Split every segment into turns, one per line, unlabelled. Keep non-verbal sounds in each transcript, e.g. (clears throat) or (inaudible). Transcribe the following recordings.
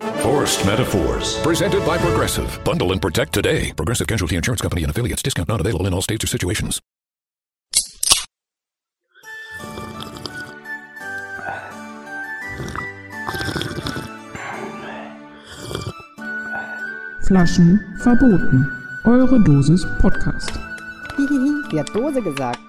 Forced Metaphors. Presented by Progressive. Bundle and protect today. Progressive Casualty Insurance Company and affiliates. Discount not available in all states or situations.
Flaschen verboten. Eure Dosis Podcast. (laughs)
Die hat Dose gesagt.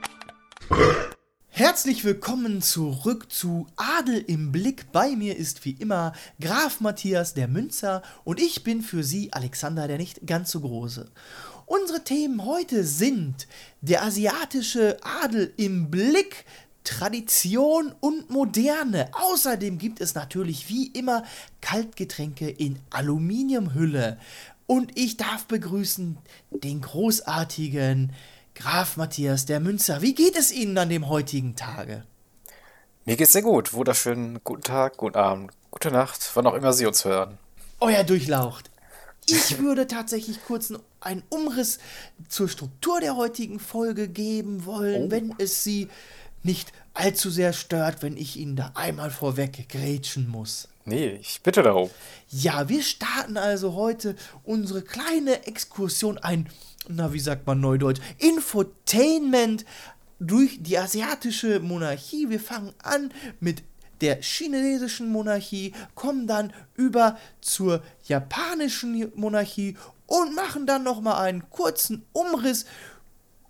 (laughs)
Herzlich willkommen zurück zu Adel im Blick. Bei mir ist wie immer Graf Matthias der Münzer und ich bin für Sie Alexander der nicht ganz so große. Unsere Themen heute sind der asiatische Adel im Blick, Tradition und Moderne. Außerdem gibt es natürlich wie immer Kaltgetränke in Aluminiumhülle. Und ich darf begrüßen den großartigen Graf Matthias der Münzer. Wie geht es Ihnen an dem heutigen Tage?
Mir geht's sehr gut. Wunderschönen guten Tag, guten Abend, gute Nacht, wann auch immer Sie uns hören.
Euer Durchlaucht. Ich (laughs) würde tatsächlich kurz einen Umriss zur Struktur der heutigen Folge geben wollen,
Oh.
wenn es Sie nicht allzu sehr stört, wenn ich Ihnen da einmal vorweg grätschen muss.
Nee, ich bitte darum.
Ja, wir starten also heute unsere kleine Exkursion, ein, na, wie sagt man neudeutsch, Infotainment durch die asiatische Monarchie. Wir fangen an mit der chinesischen Monarchie, kommen dann über zur japanischen Monarchie und machen dann noch mal einen kurzen Umriss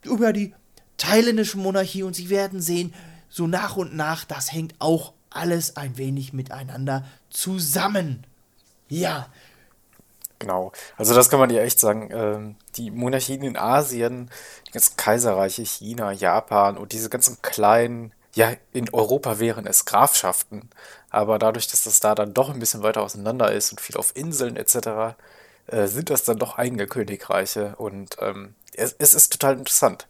über die thailändische Monarchie und Sie werden sehen, so nach und nach, das hängt auch alles ein wenig miteinander zusammen. Ja,
Genau. Also das kann man ja echt sagen. Ähm, die Monarchien in Asien, die ganzen Kaiserreiche, China, Japan und diese ganzen kleinen, ja, in Europa wären es Grafschaften. Aber dadurch, dass das da dann doch ein bisschen weiter auseinander ist und viel auf Inseln etc., äh, sind das dann doch eigene Königreiche. Und ähm, es, es ist total interessant,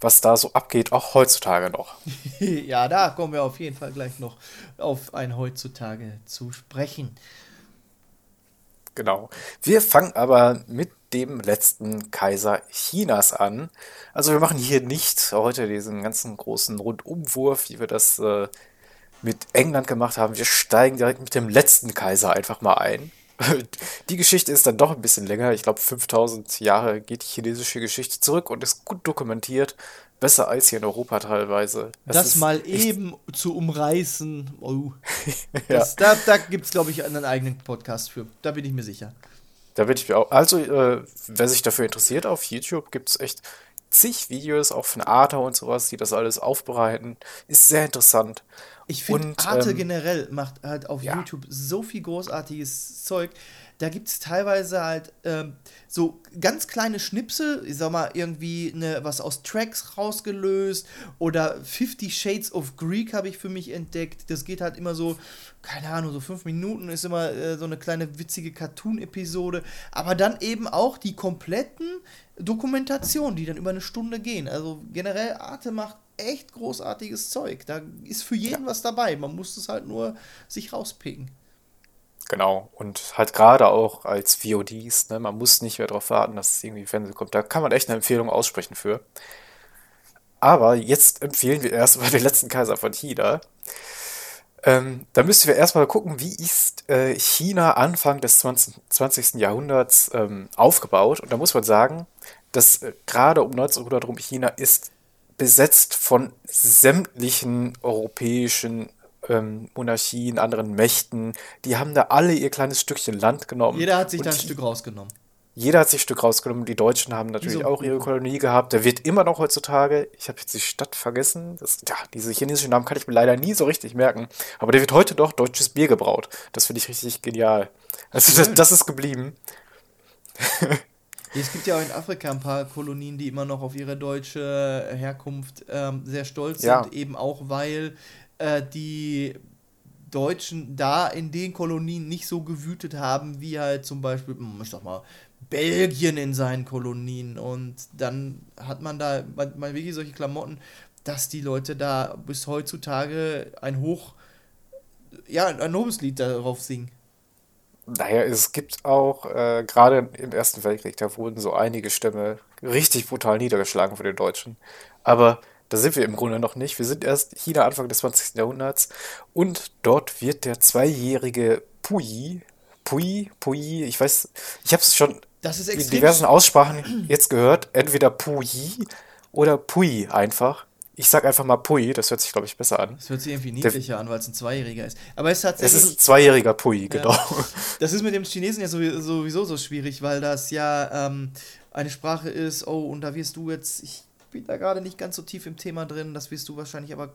was da so abgeht, auch heutzutage noch. (laughs)
ja, da kommen wir auf jeden Fall gleich noch auf ein heutzutage zu sprechen.
Genau. Wir fangen aber mit dem letzten Kaiser Chinas an. Also wir machen hier nicht heute diesen ganzen großen Rundumwurf, wie wir das äh, mit England gemacht haben. Wir steigen direkt mit dem letzten Kaiser einfach mal ein. (laughs) Die Geschichte ist dann doch ein bisschen länger. Ich glaube, 5000 Jahre geht die chinesische Geschichte zurück und ist gut dokumentiert. Besser als hier in Europa teilweise.
Das
ist
mal eben zu umreißen. Oh. (laughs) Das, Da, da gibt es, glaube ich, einen eigenen Podcast für. Da bin ich mir sicher.
Da bin ich mir auch. Also, äh, wer sich dafür interessiert, auf YouTube gibt es echt zig Videos, auch von Arte und sowas, die das alles aufbereiten. Ist sehr interessant.
Ich finde, Arte
ähm,
generell macht halt auf
ja.
YouTube so viel großartiges Zeug. Da gibt es teilweise halt ähm, so ganz kleine Schnipsel, ich sag mal, irgendwie ne, was aus Tracks rausgelöst oder 50 Shades of Greek habe ich für mich entdeckt. Das geht halt immer so, keine Ahnung, so fünf Minuten ist immer äh, so eine kleine witzige Cartoon-Episode. Aber dann eben auch die kompletten Dokumentationen, die dann über eine Stunde gehen. Also generell Arte macht echt großartiges Zeug. Da ist für jeden was dabei. Man muss es halt nur sich rauspicken.
Genau. Und halt gerade auch als VODs, ne, man muss nicht mehr darauf warten, dass es irgendwie Fernsehen kommt. Da kann man echt eine Empfehlung aussprechen für. Aber jetzt empfehlen wir erstmal (laughs) den letzten Kaiser von China. Ähm, da müssen wir erstmal gucken, wie ist äh, China Anfang des 20. 20. Jahrhunderts ähm, aufgebaut. Und da muss man sagen, dass äh, gerade um 1900 rum China ist besetzt von sämtlichen europäischen ähm, Monarchien, anderen Mächten. Die haben da alle ihr kleines Stückchen Land genommen.
Jeder hat sich da ein Stück rausgenommen.
jeder hat sich ein Stück rausgenommen. Die Deutschen haben natürlich
so
auch ihre. Kolonie gehabt. Der wird immer noch heutzutage, ich habe jetzt die Stadt vergessen, das, ja, diese chinesischen Namen kann ich mir leider nie so richtig merken, aber der wird heute doch deutsches Bier gebraut. Das finde ich richtig genial. Also das, das ist geblieben. (laughs)
Es gibt ja auch in Afrika ein paar Kolonien, die immer noch auf ihre deutsche Herkunft ähm, sehr stolz
Ja.
sind, eben auch weil äh, die Deutschen da in den Kolonien nicht so gewütet haben, wie halt zum Beispiel, hm, ich sag mal, Belgien in seinen Kolonien. Und dann hat man da mal, wirklich solche Klamotten, dass die Leute da bis heutzutage ein Hoch, ja, ein Lobeslied darauf singen.
Naja, es gibt auch, äh, gerade im Ersten Weltkrieg, da wurden so einige Stämme richtig brutal niedergeschlagen von den Deutschen. Aber da sind wir im Grunde noch nicht. Wir sind erst China Anfang des 20. Jahrhunderts und dort wird der zweijährige Puyi, Puyi, Puyi, ich weiß, ich habe es schon
Das ist
in diversen Aussprachen jetzt gehört, entweder Puyi oder Puyi einfach. Ich sag einfach mal Puyi, das hört sich, glaube ich, besser an.
Das hört sich irgendwie niedlicher an, weil es ein Zweijähriger ist. Aber es.
Es ist ein zweijähriger Puyi, genau.
Das ist mit dem Chinesen ja sowie- sowieso so schwierig, weil das ja ähm, eine Sprache ist, oh, und da wirst du jetzt, bin da gerade nicht ganz so tief im Thema drin, das wirst du wahrscheinlich aber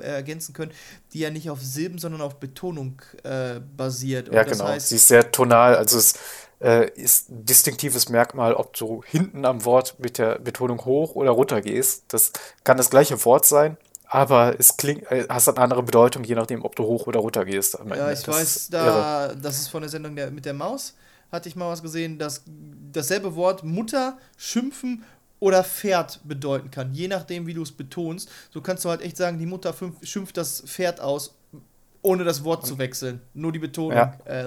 äh, ergänzen können, die ja nicht auf Silben, sondern auf Betonung äh, basiert. Und
Ja, genau.
heißt,
Sie ist sehr tonal, also es äh, ist ein distinktives Merkmal, ob du hinten am Wort mit der Betonung hoch oder runter gehst. Das kann das gleiche Wort sein, aber es klingt, äh, hast eine andere Bedeutung, je nachdem, ob du hoch oder runter gehst.
ja,
Ende.
ich
Das
weiß,
irre.
da, das ist von der Sendung der, mit der Maus, hatte ich mal was gesehen, dass dasselbe Wort Mutter, Schimpfen oder Pferd bedeuten kann, je nachdem, wie du es betonst. So kannst du halt echt sagen, die Mutter schimpft das Pferd aus, ohne das Wort zu wechseln. Nur die Betonung.
Ja.
Äh,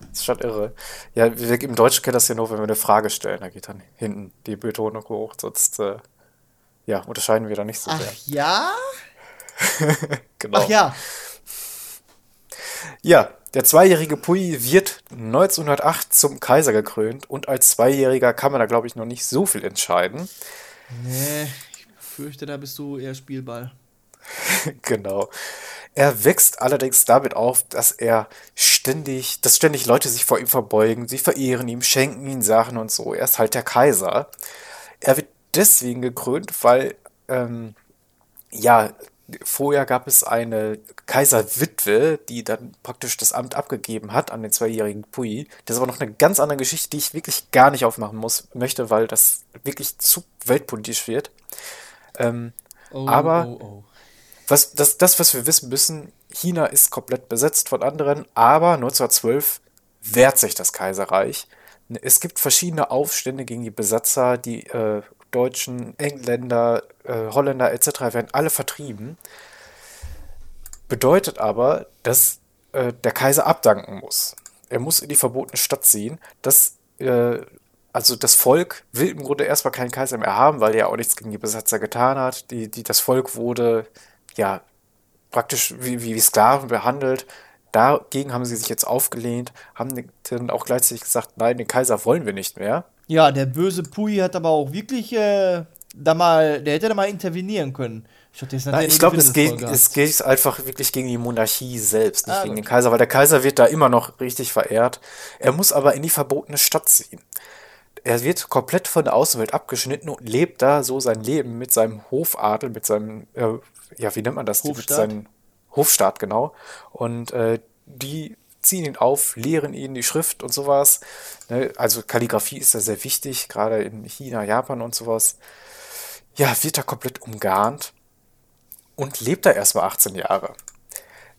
Das ist schon irre. Ja, wir im Deutschen kennen das ja nur, wenn wir eine Frage stellen, da geht dann hinten die Betonung hoch, sonst äh, ja, unterscheiden wir da nicht so
ach
sehr.
ja? (laughs)
Genau.
Ach ja.
Ja, der zweijährige Puyi wird 1908 zum Kaiser gekrönt und als Zweijähriger kann man da, glaube ich, noch nicht so viel entscheiden.
Nee, ich fürchte, da bist du eher Spielball. (laughs)
Genau. Er wächst allerdings damit auf, dass er ständig, dass ständig Leute sich vor ihm verbeugen, sie verehren ihm, schenken ihm Sachen und so. Er ist halt der Kaiser. Er wird deswegen gekrönt, weil, ähm, ja, vorher gab es eine Kaiserwitwe, die dann praktisch das Amt abgegeben hat an den zweijährigen Pui. Das ist aber noch eine ganz andere Geschichte, die ich wirklich gar nicht aufmachen muss, möchte, weil das wirklich zu weltpolitisch wird. Ähm,
Oh,
Aber-
oh, oh.
was, das, das, was wir wissen müssen, China ist komplett besetzt von anderen, aber 1912 wehrt sich das Kaiserreich. Es gibt verschiedene Aufstände gegen die Besatzer, die äh, Deutschen, Engländer, äh, Holländer etc. werden alle vertrieben. Bedeutet aber, dass äh, der Kaiser abdanken muss. Er muss in die verbotene Stadt ziehen. Das, äh, also das Volk will im Grunde erstmal keinen Kaiser mehr haben, weil er auch nichts gegen die Besatzer getan hat. Die, die, das Volk wurde ja praktisch wie, wie, wie Sklaven behandelt. Dagegen haben sie sich jetzt aufgelehnt, haben dann auch gleichzeitig gesagt, nein, den Kaiser wollen wir nicht mehr.
Ja, der böse Pui hat aber auch wirklich äh, da mal, der hätte da mal intervenieren können.
Nein, ich glaube, es geht, es geht einfach wirklich gegen die Monarchie selbst, nicht
Ah,
gegen
gut.
den Kaiser, weil der Kaiser wird da immer noch richtig verehrt. Er muss aber in die verbotene Stadt ziehen. Er wird komplett von der Außenwelt abgeschnitten und lebt da so sein Leben mit seinem Hofadel, mit seinem, äh, ja, wie nennt man das? Mit
Hofstaat?
seinem Hofstaat, genau. Und äh, die ziehen ihn auf, lehren ihn die Schrift und sowas. Ne? Also Kalligrafie ist da sehr wichtig, gerade in China, Japan und sowas. Ja, wird da komplett umgarnt und lebt da erstmal 18 Jahre.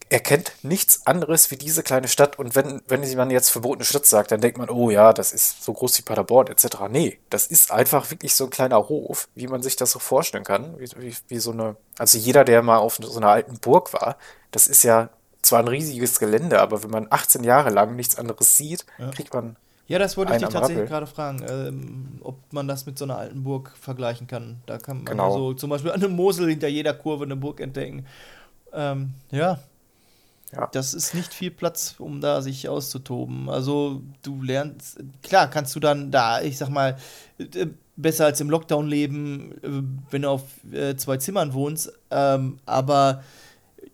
Er kennt nichts anderes wie diese kleine Stadt und wenn, wenn man jetzt verbotene Stadt sagt, dann denkt man, oh ja, das ist so groß wie Paderborn etc. Nee, das ist einfach wirklich so ein kleiner Hof, wie man sich das so vorstellen kann. Wie, wie, wie so eine, also jeder, der mal auf so einer alten Burg war, das ist ja zwar ein riesiges Gelände, aber wenn man 18 Jahre lang nichts anderes sieht, kriegt man
Ja, das wollte ich dich tatsächlich gerade fragen, ähm, ob man das mit so einer alten Burg vergleichen kann. Da kann man
Genau.
so zum Beispiel an der Mosel hinter jeder Kurve eine Burg entdecken. Ähm, ja.
Ja.
Das ist nicht viel Platz, um da sich auszutoben. Also du lernst, klar kannst du dann da, ich sag mal, äh, besser als im Lockdown leben, äh, wenn du auf äh, zwei Zimmern wohnst. Ähm, aber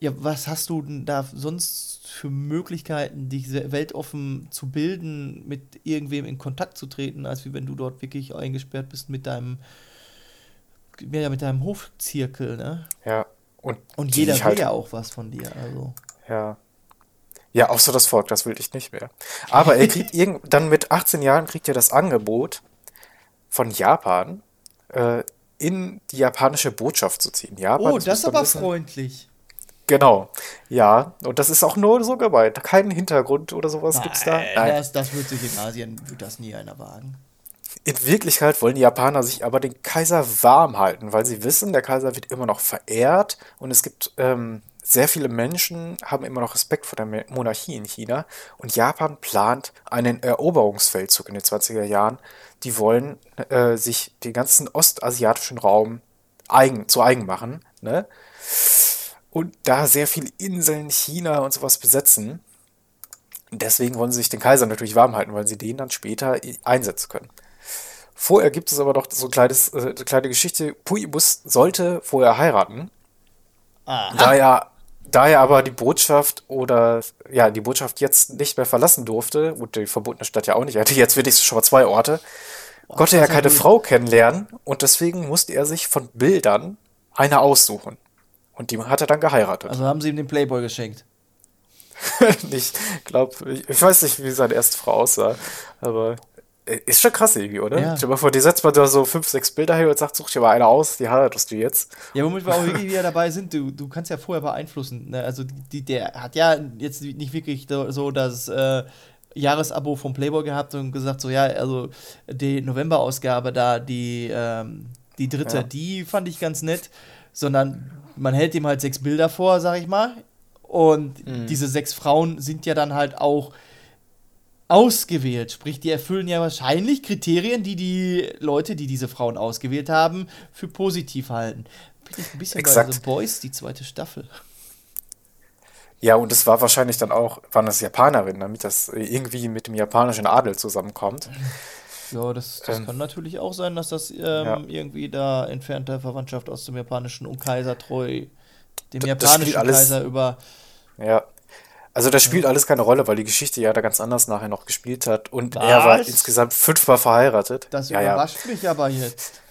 ja, was hast du denn da sonst für Möglichkeiten, dich weltoffen zu bilden, mit irgendwem in Kontakt zu treten, als wie wenn du dort wirklich eingesperrt bist mit deinem, ja, mit deinem Hofzirkel, ne?
ja und
Und jeder will
halt
ja auch was von dir, also.
Ja. Ja, außer das Volk, das will ich nicht mehr. Aber er kriegt (laughs) irgend, dann mit 18 Jahren kriegt er das Angebot von Japan, äh, in die japanische Botschaft zu ziehen. Japan,
Oh, das ist aber
wissen,
freundlich.
Genau. Ja, und das ist auch nur so gemeint. Keinen Hintergrund oder sowas gibt's da.
Nein, Das, das wird sich in Asien, wird das nie einer wagen.
In Wirklichkeit wollen die Japaner sich aber den Kaiser warm halten, weil sie wissen, der Kaiser wird immer noch verehrt und es gibt ähm, sehr viele Menschen haben immer noch Respekt vor der Monarchie in China und Japan plant einen Eroberungsfeldzug in den 20er Jahren. Die wollen äh, sich den ganzen ostasiatischen Raum eigen, zu eigen machen, ne? Und da sehr viele Inseln, China und sowas besetzen. Deswegen wollen sie sich den Kaiser natürlich warm halten, weil sie den dann später einsetzen können. Vorher gibt es aber noch so ein kleines, äh, eine kleine Geschichte. Puibus sollte vorher heiraten. Da er, da er aber die Botschaft oder ja, die Botschaft jetzt nicht mehr verlassen durfte und die verbotene Stadt ja auch nicht, er hatte jetzt wenigstens schon mal zwei Orte, konnte er keine Frau kennenlernen und deswegen musste er sich von Bildern eine aussuchen. Und die hat er dann geheiratet.
Also haben sie ihm den Playboy geschenkt. (laughs)
ich glaube, ich, ich weiß nicht, wie seine erste Frau aussah, aber äh, ist schon krass irgendwie, oder?
Ja.
Stell dir mal vor, die setzt man da so fünf, sechs Bilder her und sagt, such dir mal eine aus, die heiratest du jetzt.
Ja, womit wir auch wirklich wieder dabei sind, du, du kannst ja vorher beeinflussen. Ne? Also die, der hat ja jetzt nicht wirklich so das äh, Jahresabo vom Playboy gehabt und gesagt, so ja, also die November-Ausgabe da, die, ähm, die dritte,
Ja.
die fand ich ganz nett, sondern man hält ihm halt sechs Bilder vor, sag ich mal. Und diese sechs Frauen sind ja dann halt auch ausgewählt. Sprich, die erfüllen ja wahrscheinlich Kriterien, die die Leute, die diese Frauen ausgewählt haben, für positiv halten. Bin ich ein bisschen
Exakt.
bei The Boys, die zweite Staffel.
Ja, und es war wahrscheinlich dann auch, waren das Japanerinnen, damit das irgendwie mit dem japanischen Adel zusammenkommt. (laughs)
Ja, das, das
Ähm,
kann natürlich auch sein, dass das ähm,
ja.
irgendwie da entfernte Verwandtschaft aus dem japanischen und Kaiser treu, dem
das
japanischen
spielt alles-
Kaiser über.
Ja. Also das spielt alles keine Rolle, weil die Geschichte ja da ganz anders nachher noch gespielt hat. Und er war
Was?
insgesamt fünfmal verheiratet.
Das
ja, ja.
überrascht mich aber jetzt.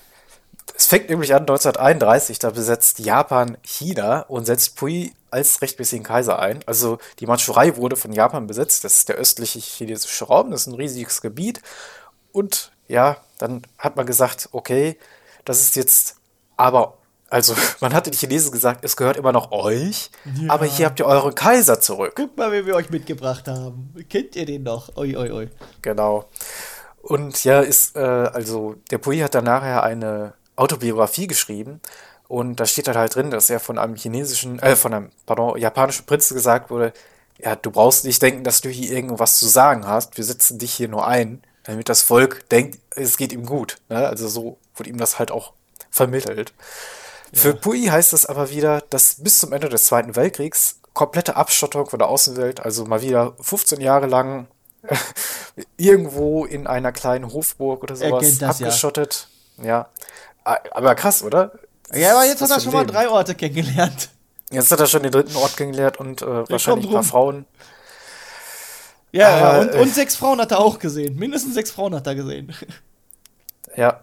Es fängt nämlich an 1931, da besetzt Japan China und setzt Pui als rechtmäßigen Kaiser ein. Also die Mandschurei wurde von Japan besetzt. Das ist der östliche chinesische Raum, das ist ein riesiges Gebiet. Und ja, dann hat man gesagt, okay, das ist jetzt aber, also (laughs) man hatte den Chinesen gesagt, es gehört immer noch euch, aber hier habt ihr euren Kaiser zurück.
Guck mal, wen wir euch mitgebracht haben. Kennt ihr den noch? Oi, oi, oi.
Genau. Und ja, ist, äh, also der Pui hat dann nachher eine Autobiografie geschrieben und da steht dann halt drin, dass er von einem chinesischen, äh, von einem, pardon, japanischen Prinzen gesagt wurde, ja, du brauchst nicht denken, dass du hier irgendwas zu sagen hast, wir setzen dich hier nur ein, damit das Volk denkt, es geht ihm gut. Ne? Also so wurde ihm das halt auch vermittelt. Für Pui heißt es aber wieder, dass bis zum Ende des Zweiten Weltkriegs komplette Abschottung von der Außenwelt, also mal wieder 15 Jahre lang (laughs) irgendwo in einer kleinen Hofburg oder
Er
sowas
das ja.
abgeschottet. Ja. A- Aber krass, oder?
Ja, aber jetzt
Was
hat er schon mal
Leben.
drei Orte kennengelernt.
Jetzt hat er schon den dritten Ort kennengelernt und äh, wahrscheinlich ein paar. Frauen.
Ja,
Aber,
ja und,
äh,
und sechs Frauen hat er auch gesehen. Mindestens sechs Frauen hat er gesehen. (laughs)
Ja.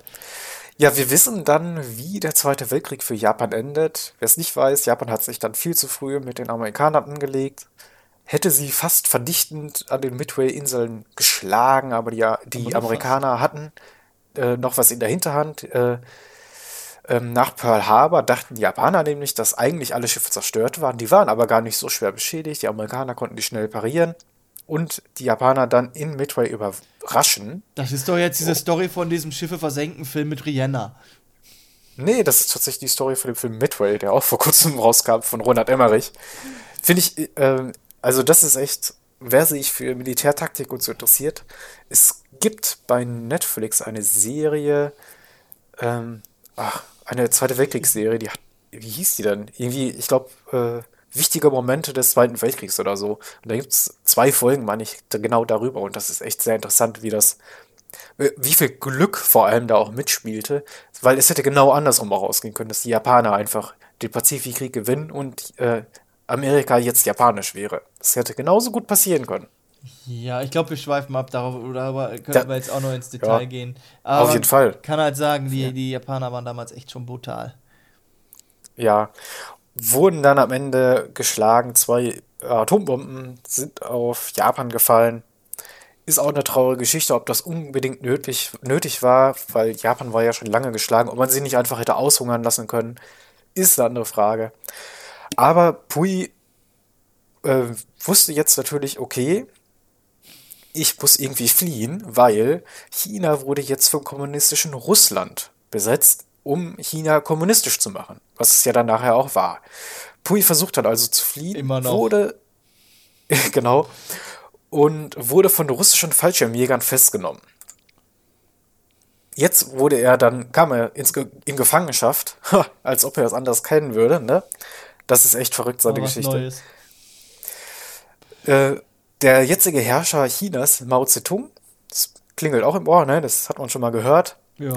Ja, wir wissen dann, wie der Zweite Weltkrieg für Japan endet. Wer es nicht weiß, Japan hat sich dann viel zu früh mit den Amerikanern angelegt, hätte sie fast vernichtend an den Midway-Inseln geschlagen, aber die, die
nur
Amerikaner hatten äh, noch was in der Hinterhand. Äh, ähm, nach Pearl Harbor dachten die Japaner nämlich, dass eigentlich alle Schiffe zerstört waren. Die waren aber gar nicht so schwer beschädigt. Die Amerikaner konnten die schnell parieren und die Japaner dann in Midway überraschen.
Das ist doch jetzt
Oh.
diese Story von diesem Schiffe versenken Film mit Rihanna.
Nee, das ist tatsächlich die Story von dem Film Midway, der auch vor kurzem (laughs) rauskam von Ronald Emmerich. Finde ich, äh, also das ist echt, wer sich für Militärtaktik und so interessiert, es gibt bei Netflix eine Serie, ähm, ach, eine Zweite Weltkriegsserie, die hat, wie hieß die denn? Irgendwie, ich glaube, äh, wichtige Momente des Zweiten Weltkriegs oder so. Und da gibt es zwei Folgen, meine ich, genau darüber. Und das ist echt sehr interessant, wie das äh, wie viel Glück vor allem da auch mitspielte, weil es hätte genau andersrum auch ausgehen können, dass die Japaner einfach den Pazifikkrieg gewinnen und äh, Amerika jetzt japanisch wäre. Das hätte genauso gut passieren können.
Ja, ich glaube, wir schweifen ab. Darauf, darüber können
Da-
wir jetzt auch noch ins Detail
Ja,
gehen.
auf jeden Fall.
Kann halt sagen, die, die Japaner waren damals echt schon brutal.
Ja, wurden dann am Ende geschlagen. Zwei Atombomben sind auf Japan gefallen. Ist auch eine traurige Geschichte, ob das unbedingt nötig, nötig war, weil Japan war ja schon lange geschlagen. Ob man sie nicht einfach hätte aushungern lassen können, ist eine andere Frage. Aber Pui äh, wusste jetzt natürlich, okay, ich muss irgendwie fliehen, weil China wurde jetzt vom kommunistischen Russland besetzt, um China kommunistisch zu machen, was es ja dann nachher auch war. Pui versucht hat also zu fliehen,
Immer noch.
wurde (laughs) genau und wurde von russischen Fallschirmjägern festgenommen. Jetzt wurde er dann, kam er ins in Gefangenschaft, als ob er es anders kennen würde, ne? Das ist echt verrückt, seine
was
Geschichte. Äh, der jetzige Herrscher Chinas, Mao Zedong, das klingelt auch im Ohr, ne? Das hat man schon mal gehört.
Ja.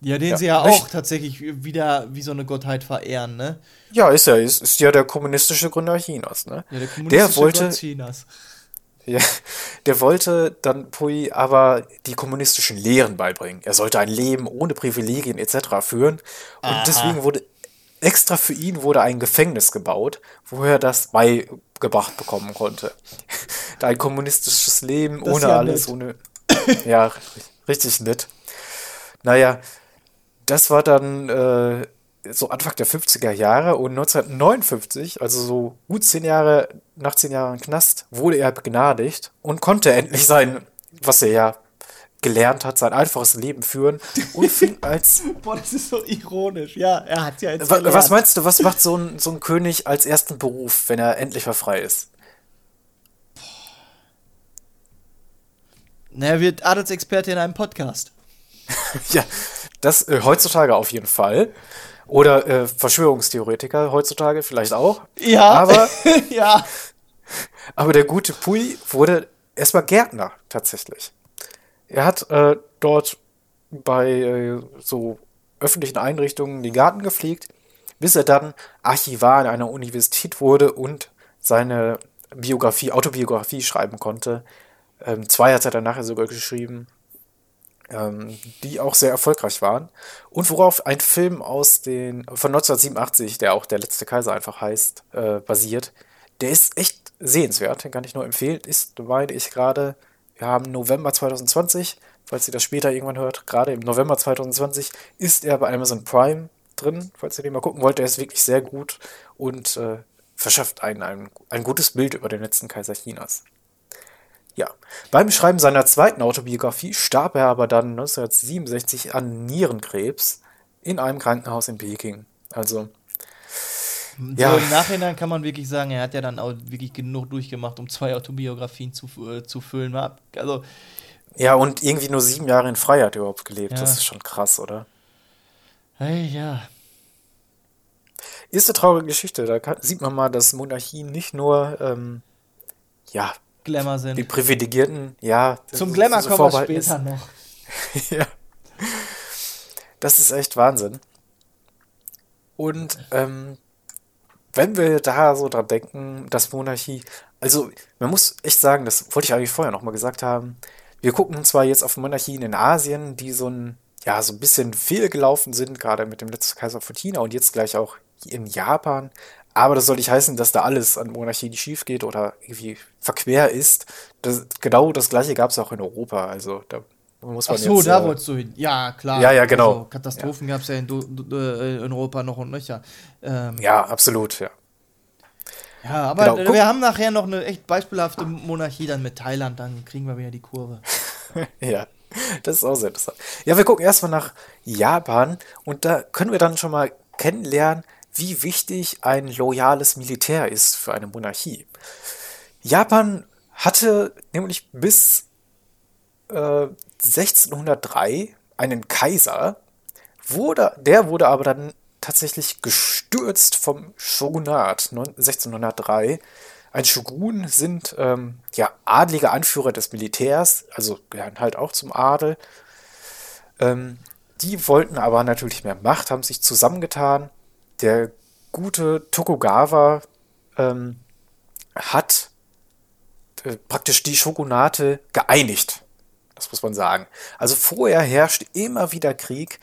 Ja, den
Ja,
sie ja auch tatsächlich wieder wie so eine Gottheit verehren, ne?
Ja, ist er, ist, ist ja der kommunistische Gründer Chinas, ne?
Ja, der
der
kommunistische
wollte,
Gott Chinas.
ja, der wollte dann Pui aber die kommunistischen Lehren beibringen. Er sollte ein Leben ohne Privilegien etc. führen und deswegen wurde extra für ihn wurde ein Gefängnis gebaut, wo er das beigebracht bekommen konnte. (laughs) ein kommunistisches Leben
Das
ohne
ja
alles,
nett.
ohne ja, richtig nett. Naja, das war dann äh, so Anfang der 50er Jahre und 1959, also so gut zehn Jahre nach zehn Jahren Knast, wurde er begnadigt und konnte endlich sein, was er ja gelernt hat, sein einfaches Leben führen und fing (laughs) als.
Boah, das ist so ironisch. Ja, er hat ja jetzt.
Wa-
gelernt.
Was meinst du, was macht so ein, so ein König als ersten Beruf, wenn er endlich mal frei ist?
Na, er wird Adelsexperte in einem Podcast. (laughs)
Ja, das äh, heutzutage auf jeden Fall. Oder äh, Verschwörungstheoretiker heutzutage vielleicht auch.
Ja.
Aber, (laughs)
ja.
aber der gute Pui wurde erstmal Gärtner tatsächlich. Er hat äh, dort bei äh, so öffentlichen Einrichtungen den Garten gepflegt, bis er dann Archivar an einer Universität wurde und seine Biografie, Autobiografie schreiben konnte. Ähm, zwei hat er dann nachher sogar geschrieben ähm, die auch sehr erfolgreich waren und worauf ein Film aus den von 1987, der auch der letzte Kaiser einfach heißt, äh, basiert. Der ist echt sehenswert, den kann ich nur empfehlen. Ist, meine ich gerade, wir haben November 2020, falls ihr das später irgendwann hört, gerade im November 2020 ist er bei Amazon Prime drin, falls ihr den mal gucken wollt. Der ist wirklich sehr gut und äh, verschafft einen ein, ein gutes Bild über den letzten Kaiser Chinas. Ja, beim Schreiben seiner zweiten Autobiografie starb er aber dann 1967 an Nierenkrebs in einem Krankenhaus in Peking. Also, Ja.
So im Nachhinein kann man wirklich sagen, er hat ja dann auch wirklich genug durchgemacht, um zwei Autobiografien zu, äh, zu füllen. Also,
ja, und irgendwie nur sieben Jahre in Freiheit überhaupt gelebt.
Ja.
Das ist schon krass, oder?
hey, ja.
Ist eine traurige Geschichte. Da kann, sieht man mal, dass Monarchien nicht nur, ähm, ja,
Glamour sind.
die Privilegierten, ja.
Zum Glamour
so
kommen wir
vorbehalten ist.
später noch. (laughs)
ja. Das ist echt Wahnsinn. Und ähm, wenn wir da so dran denken, dass Monarchie, also man muss echt sagen, das wollte ich eigentlich vorher nochmal gesagt haben, wir gucken zwar jetzt auf Monarchien in Asien, die so ein, ja, so ein bisschen fehlgelaufen sind, gerade mit dem letzten Kaiser von China und jetzt gleich auch in Japan, aber das soll nicht heißen, dass da alles an Monarchie nicht schief geht oder irgendwie verquer ist. Das, genau das gleiche gab es auch in Europa, also da muss man
Ach so,
jetzt,
da
äh,
wolltest du hin. Ja, klar.
Ja, ja, genau.
Also, Katastrophen gab es ja in, äh, in Europa noch und nöcher. Ähm,
Ja, absolut, ja.
Ja, aber
Genau, guck-
wir haben nachher noch eine echt beispielhafte Monarchie dann mit Thailand, dann kriegen wir wieder die Kurve. (laughs)
Ja, das ist auch sehr interessant. Ja, wir gucken erstmal nach Japan und da können wir dann schon mal kennenlernen, wie wichtig ein loyales Militär ist für eine Monarchie. Japan hatte nämlich bis äh, 1603 einen Kaiser, wurde, der wurde aber dann tatsächlich gestürzt vom Shogunat neun- 1603. Ein Shogun sind ähm, ja adlige Anführer des Militärs, also gehören halt auch zum Adel. Ähm, die wollten aber natürlich mehr Macht, haben sich zusammengetan. Der gute Tokugawa ähm, hat äh, praktisch die Shogunate geeinigt. Das muss man sagen. Also vorher herrschte immer wieder Krieg.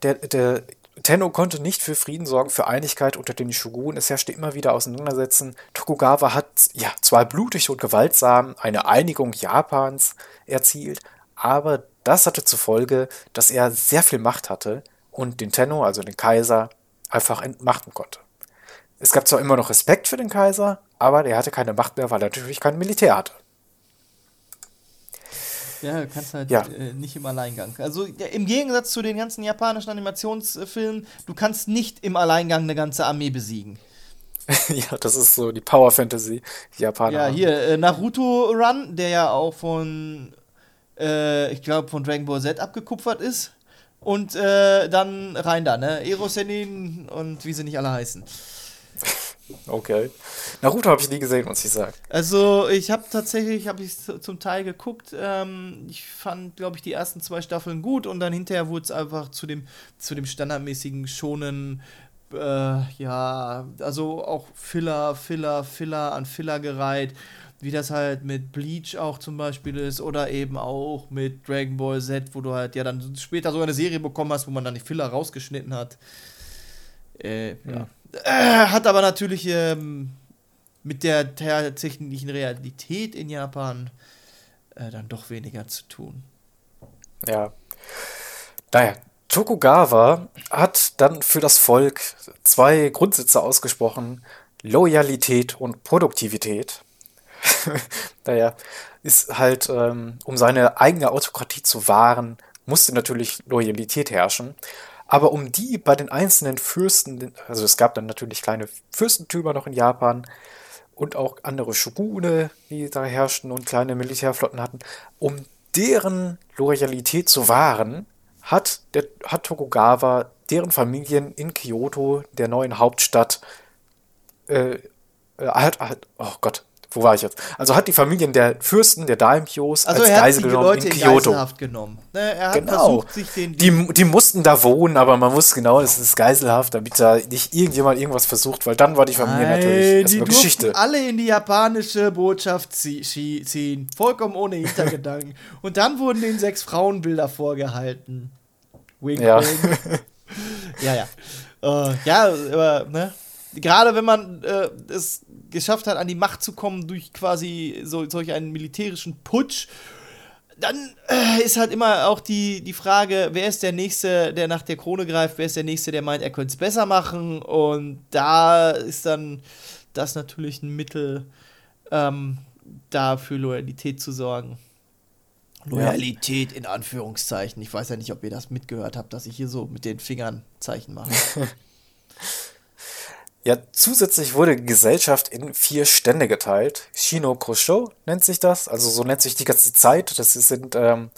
Der, der Tenno konnte nicht für Frieden sorgen, für Einigkeit unter den Shogun. Es herrschte immer wieder Auseinandersetzen. Tokugawa hat ja zwar blutig und gewaltsam eine Einigung Japans erzielt, aber das hatte zur Folge, dass er sehr viel Macht hatte und den Tenno, also den Kaiser, einfach entmachten konnte. Es gab zwar immer noch Respekt für den Kaiser, aber der hatte keine Macht mehr, weil er natürlich kein Militär hatte.
Ja, du kannst halt
Ja.
äh, nicht im Alleingang. Also ja, im Gegensatz zu den ganzen japanischen Animationsfilmen, du kannst nicht im Alleingang eine ganze Armee besiegen. (laughs)
ja, das ist so die Power Fantasy, die Japaner.
Ja, hier, äh, Naruto Run, der ja auch von, äh, ich glaube, von Dragon Ball Z abgekupfert ist. Und äh, dann rein da, ne? Erosenin und wie sie nicht alle heißen.
Okay. Naruto habe ich nie gesehen, muss ich sagen.
Also ich habe tatsächlich, habe ich zum Teil geguckt. Ähm, ich fand, glaube ich, die ersten zwei Staffeln gut und dann hinterher wurde es einfach zu dem, zu dem standardmäßigen schonen, äh, ja, also auch Filler, Filler, Filler an Filler gereiht, wie das halt mit Bleach auch zum Beispiel ist oder eben auch mit Dragon Ball Z, wo du halt ja dann später so eine Serie bekommen hast, wo man dann die Filler rausgeschnitten hat. Äh, ja. Äh, hat aber natürlich ähm, mit der tatsächlichen Realität in Japan äh, dann doch weniger zu tun.
Ja. Naja, Tokugawa hat dann für das Volk zwei Grundsätze ausgesprochen: Loyalität und Produktivität. (laughs) naja, ist halt, ähm, um seine eigene Autokratie zu wahren, musste natürlich Loyalität herrschen. Aber um die bei den einzelnen Fürsten, also es gab dann natürlich kleine Fürstentümer noch in Japan und auch andere Shogune, die da herrschten und kleine Militärflotten hatten, um deren Loyalität zu wahren, hat, der, hat Tokugawa deren Familien in Kyoto, der neuen Hauptstadt, äh, äh, hat, hat, oh Gott, wo war ich jetzt? Also hat die Familien der Fürsten, der Daimyos,
Also
als Geisel
die
genommen
Leute
in Kyoto.
Genommen. Ne, er hat
Genau.
versucht, sich den
Die, die mussten da wohnen, aber man wusste genau, es ist geiselhaft, damit da nicht irgendjemand irgendwas versucht, weil dann war die Familie
Nein,
natürlich
die
erstmal
durften
Geschichte.
alle in die japanische Botschaft zie zie- ziehen. Vollkommen ohne Hintergedanken. (laughs) Und dann wurden den sechs Frauenbilder vorgehalten. Wink,
Ja.
wink. (laughs) ja, ja. Äh, ja, aber, ne? Gerade wenn man äh, es geschafft hat, an die Macht zu kommen durch quasi so, solch einen militärischen Putsch, dann äh, ist halt immer auch die, die Frage, wer ist der Nächste, der nach der Krone greift, wer ist der Nächste, der meint, er könnte es besser machen. Und da ist dann das natürlich ein Mittel, ähm, da für Loyalität zu sorgen. Loyalität in Anführungszeichen. Ich weiß ja nicht, ob ihr das mitgehört habt, dass ich hier so mit den Fingern Zeichen mache. (laughs)
Ja, zusätzlich wurde die Gesellschaft in vier Stände geteilt. Shino Kosho nennt sich das, also so nennt sich die ganze Zeit. Das sind ähm,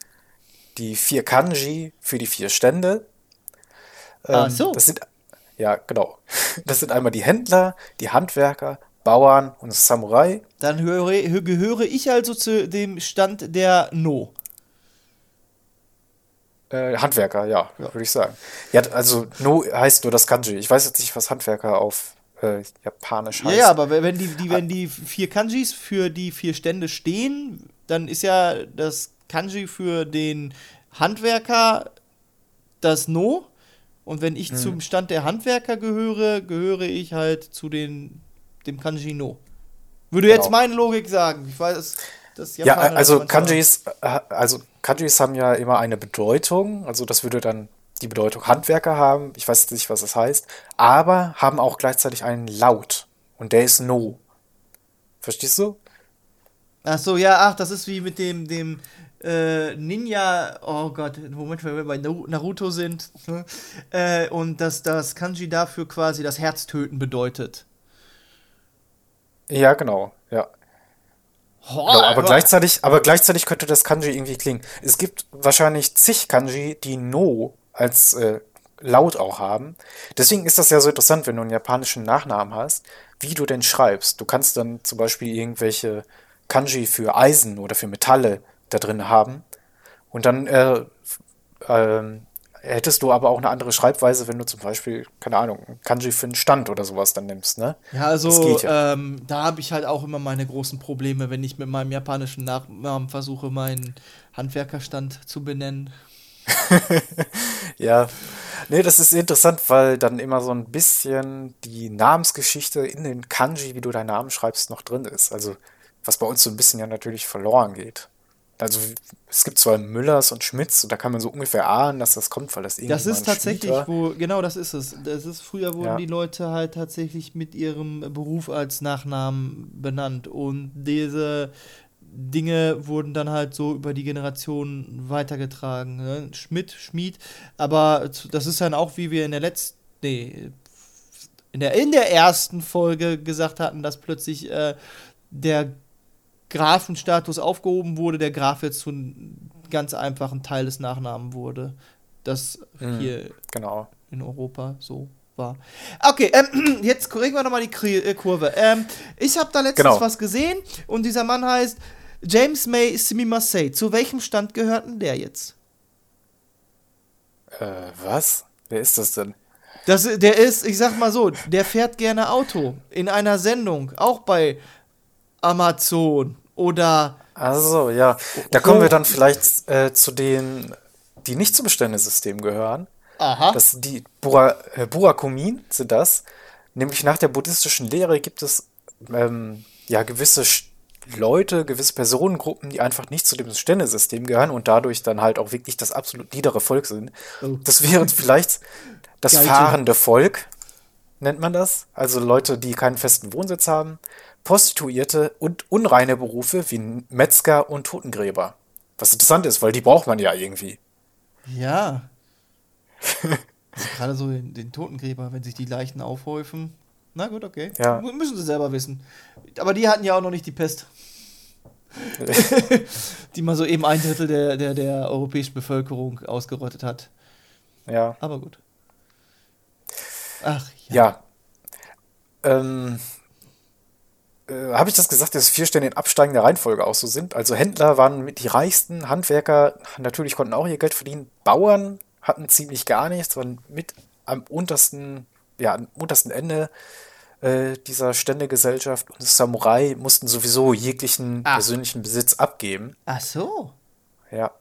die vier Kanji für die vier Stände. Ähm,
Ach so.
Das sind, ja, genau. (laughs) Das sind einmal die Händler, die Handwerker, Bauern und Samurai.
Dann höre, hö- gehöre ich also zu dem Stand der No.
Äh, Handwerker, ja, würde ich sagen. Ja, also No heißt nur das Kanji. Ich weiß jetzt nicht, was Handwerker auf äh, Japanisch
Ja,
heißt.
ja, aber wenn die, die, wenn die vier Kanjis für die vier Stände stehen, dann ist ja das Kanji für den Handwerker das No. Und wenn
Hm.
ich zum Stand der Handwerker gehöre, gehöre ich halt zu den, dem Kanji No. Würde jetzt
Genau.
meine Logik sagen. Ich weiß, das
Ja, also Kanjis, äh, also Kanjis haben ja immer eine Bedeutung. Also das würde dann die Bedeutung Handwerker haben. Ich weiß jetzt nicht, was das heißt. Aber haben auch gleichzeitig einen Laut. Und der ist No. Verstehst du?
Ach so, ja, ach, das ist wie mit dem, dem äh, Ninja, oh Gott, Moment, wenn wir bei Naru- Naruto sind, ne? äh, und dass das Kanji dafür quasi das Herztöten bedeutet.
Ja, genau. Ja.
Oh,
Genau, aber gleichzeitig, aber gleichzeitig könnte das Kanji irgendwie klingen. Es gibt wahrscheinlich zig Kanji, die No als äh, Laut auch haben. Deswegen ist das ja so interessant, wenn du einen japanischen Nachnamen hast, wie du denn schreibst. Du kannst dann zum Beispiel irgendwelche Kanji für Eisen oder für Metalle da drin haben. Und dann äh, ähm, hättest du aber auch eine andere Schreibweise, wenn du zum Beispiel, keine Ahnung, Kanji für einen Stand oder sowas dann nimmst, ne?
Ja, also
ja.
ähm, da habe ich halt auch immer meine großen Probleme, wenn ich mit meinem japanischen Nachnamen versuche, meinen Handwerkerstand zu benennen. (laughs)
Ja, nee, das ist interessant, weil dann immer so ein bisschen die Namensgeschichte in den Kanji, wie du deinen Namen schreibst, noch drin ist. Also, was bei uns so ein bisschen ja natürlich verloren geht. Also es gibt zwar Müllers und Schmitz und da kann man so ungefähr ahnen, dass das kommt, weil das irgendwie
Das ist tatsächlich, wo, genau das ist es. Das ist, früher wurden
Ja.
die Leute halt tatsächlich mit ihrem Beruf als Nachnamen benannt und diese Dinge wurden dann halt so über die Generationen weitergetragen. Ne? Schmidt, Schmied, aber das ist dann auch, wie wir in der letzten, nee, in der, in der ersten Folge gesagt hatten, dass plötzlich äh, der Grafenstatus aufgehoben wurde, der Graf jetzt zu einem ganz einfachen Teil des Nachnamen wurde. Das
Mhm.
hier
Genau.
in Europa so war. Okay, ähm, (clears throat) jetzt korrigieren wir nochmal die äh, Kurve. Ähm, ich habe da letztens
Genau.
was gesehen und dieser Mann heißt James May Simi Marseille. Zu welchem Stand gehört denn der jetzt?
Äh, was? Wer ist das denn?
Das, der ist, ich sag mal so, der fährt gerne Auto in einer Sendung, auch bei Amazon oder
Also, ja. Da kommen wir dann vielleicht äh, zu denen, die nicht zum Beständesystem gehören.
Aha.
Das sind die Bura, äh, Burakumin sind das. Nämlich nach der buddhistischen Lehre gibt es ähm, ja gewisse Leute, gewisse Personengruppen, die einfach nicht zu dem Ständesystem gehören und dadurch dann halt auch wirklich das absolut niedere Volk sind.
Oh.
Das wäre vielleicht das
Geige.
fahrende Volk, nennt man das. Also Leute, die keinen festen Wohnsitz haben, Prostituierte und unreine Berufe wie Metzger und Totengräber. Was interessant ist, weil die braucht man ja irgendwie.
Ja. also gerade so den, den Totengräber, wenn sich die Leichen aufhäufen. Na gut, okay.
Ja.
Müssen sie selber wissen. Aber die hatten ja auch noch nicht die Pest. (laughs) die mal so eben ein Drittel der, der, der europäischen Bevölkerung ausgerottet hat.
Ja.
Aber gut. Ach ja.
Ja. Ähm, äh, Habe ich das gesagt, dass vier Sterne in absteigender Reihenfolge auch so sind? Also Händler waren mit die reichsten, Handwerker natürlich konnten auch ihr Geld verdienen, Bauern hatten ziemlich gar nichts, waren mit am untersten, ja, am untersten Ende äh, dieser Ständegesellschaft und Samurai mussten sowieso jeglichen
Ah.
persönlichen Besitz abgeben.
Ach so.
Ja.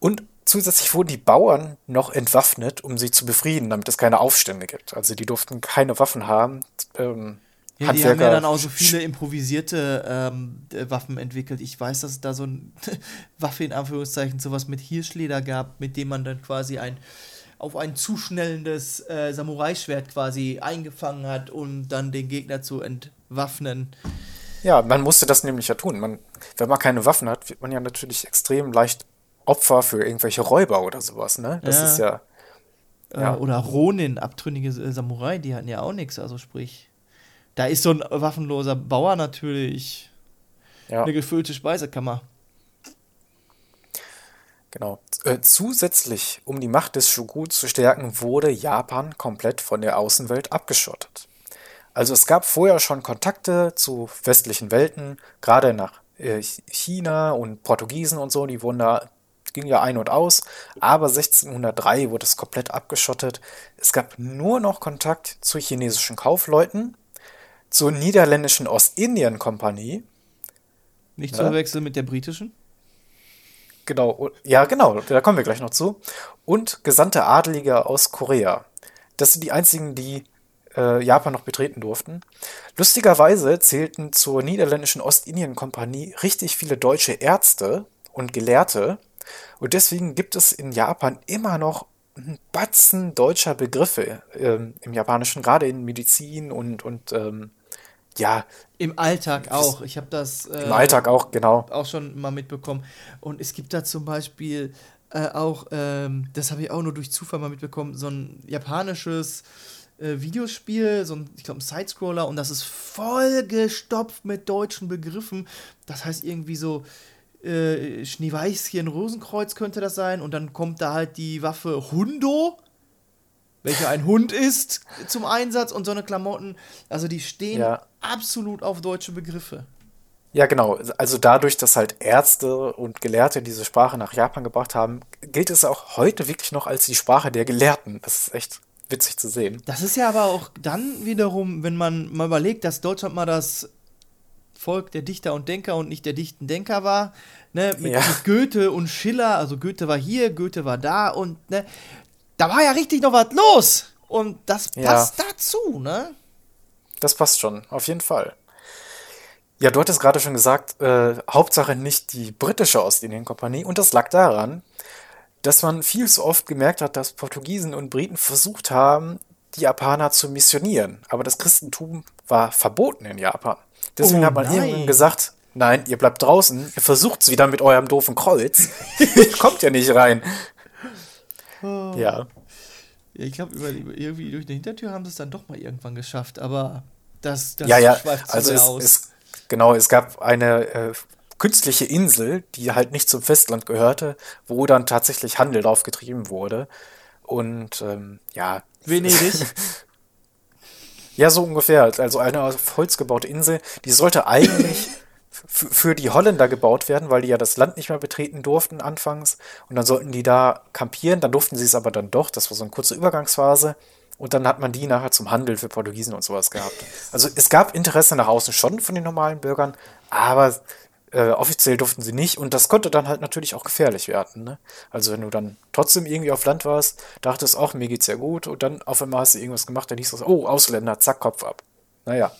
Und zusätzlich wurden die Bauern noch entwaffnet, um sie zu befrieden, damit es keine Aufstände gibt. Also die durften keine Waffen haben. Ähm,
Ja, die haben ja dann auch so viele improvisierte ähm, äh, Waffen entwickelt. Ich weiß, dass es da so ein (laughs) Waffe in Anführungszeichen sowas mit Hirschleder gab, mit dem man dann quasi ein auf ein zuschnellendes äh, Samurai-Schwert quasi eingefangen hat, um dann den Gegner zu entwaffnen.
Ja, man musste das nämlich ja tun. Man, wenn man keine Waffen hat, wird man ja natürlich extrem leicht Opfer für irgendwelche Räuber oder sowas, ne? Das
Ja.
ist ja,
Äh,
Ja.
Oder Ronin, abtrünnige äh, Samurai, die hatten ja auch nichts. Also sprich, da ist so ein waffenloser Bauer natürlich
ja,
eine gefüllte Speisekammer.
genau. Äh, zusätzlich, um die Macht des Shogun zu stärken, wurde Japan komplett von der Außenwelt abgeschottet. Also es gab vorher schon Kontakte zu westlichen Welten, gerade nach äh, China und Portugiesen und so, die wurden da, ging ja ein und aus, aber 1603 wurde es komplett abgeschottet. Es gab nur noch Kontakt zu chinesischen Kaufleuten, zur niederländischen Ostindien-Kompanie,
Nicht
Ja.
zu verwechseln mit der britischen.
Genau, ja, genau, da kommen wir gleich noch zu. Und gesandte Adelige aus Korea. Das sind die einzigen, die äh, Japan noch betreten durften. Lustigerweise zählten zur niederländischen Ostindien-Kompanie richtig viele deutsche Ärzte und Gelehrte. Und deswegen gibt es in Japan immer noch einen Batzen deutscher Begriffe ähm, im Japanischen, gerade in Medizin und, und ähm, ja,
Im Alltag auch. Ich habe das äh,
im Alltag auch, genau.
auch schon mal mitbekommen. Und es gibt da zum Beispiel äh, auch, ähm, das habe ich auch nur durch Zufall mal mitbekommen, so ein japanisches äh, Videospiel, so ein, ich glaube, ein Sidescroller und das ist voll gestopft mit deutschen Begriffen. Das heißt irgendwie so, äh, Schneeweißchen Rosenkreuz könnte das sein und dann kommt da halt die Waffe Hundo, welcher ein Hund ist, zum Einsatz und so eine Klamotten. Also die stehen
Ja.
absolut auf deutsche Begriffe.
Ja, genau. Also dadurch, dass halt Ärzte und Gelehrte diese Sprache nach Japan gebracht haben, gilt es auch heute wirklich noch als die Sprache der Gelehrten. Das ist echt witzig zu sehen.
Das ist ja aber auch dann wiederum, wenn man mal überlegt, dass Deutschland mal das Volk der Dichter und Denker und nicht der dichten Denker war, ne, mit,
Ja.
mit Goethe und Schiller, also Goethe war hier, Goethe war da und ne, da war ja richtig noch was los und das
Ja.
passt dazu, ne?
Das passt schon, auf jeden Fall. Ja, du hattest gerade schon gesagt, äh, Hauptsache nicht die britische Ostindien-Kompanie. Und das lag daran, dass man viel zu oft gemerkt hat, dass Portugiesen und Briten versucht haben, die Japaner zu missionieren. Aber das Christentum war verboten in Japan. Deswegen
Oh
hat man
nein.
irgendwann gesagt, nein, ihr bleibt draußen, ihr versucht's wieder mit eurem doofen Kreuz. (laughs) Ihr kommt ja nicht rein.
Oh.
Ja.
Ja, ich glaube, irgendwie durch eine Hintertür haben sie es dann doch mal irgendwann geschafft, aber das, das
ja, ja,
schweift
also es,
aus.
es, genau, es gab eine äh, künstliche Insel, die halt nicht zum Festland gehörte, wo dann tatsächlich Handel drauf getrieben wurde. Und ähm, ja,
Venedig. (laughs)
ja, so ungefähr. Also eine auf Holz gebaute Insel, die sollte eigentlich (laughs) für die Holländer gebaut werden, weil die ja das Land nicht mehr betreten durften anfangs. Und dann sollten die da kampieren, dann durften sie es aber dann doch. Das war so eine kurze Übergangsphase. Und dann hat man die nachher zum Handel für Portugiesen und sowas gehabt. Also es gab Interesse nach außen schon von den normalen Bürgern, aber äh, offiziell durften sie nicht. Und das konnte dann halt natürlich auch gefährlich werden. Ne? Also wenn du dann trotzdem irgendwie auf Land warst, dachtest auch, mir geht's ja gut. Und dann auf einmal hast du irgendwas gemacht, dann hieß es, oh, Ausländer, zack, Kopf ab. Naja.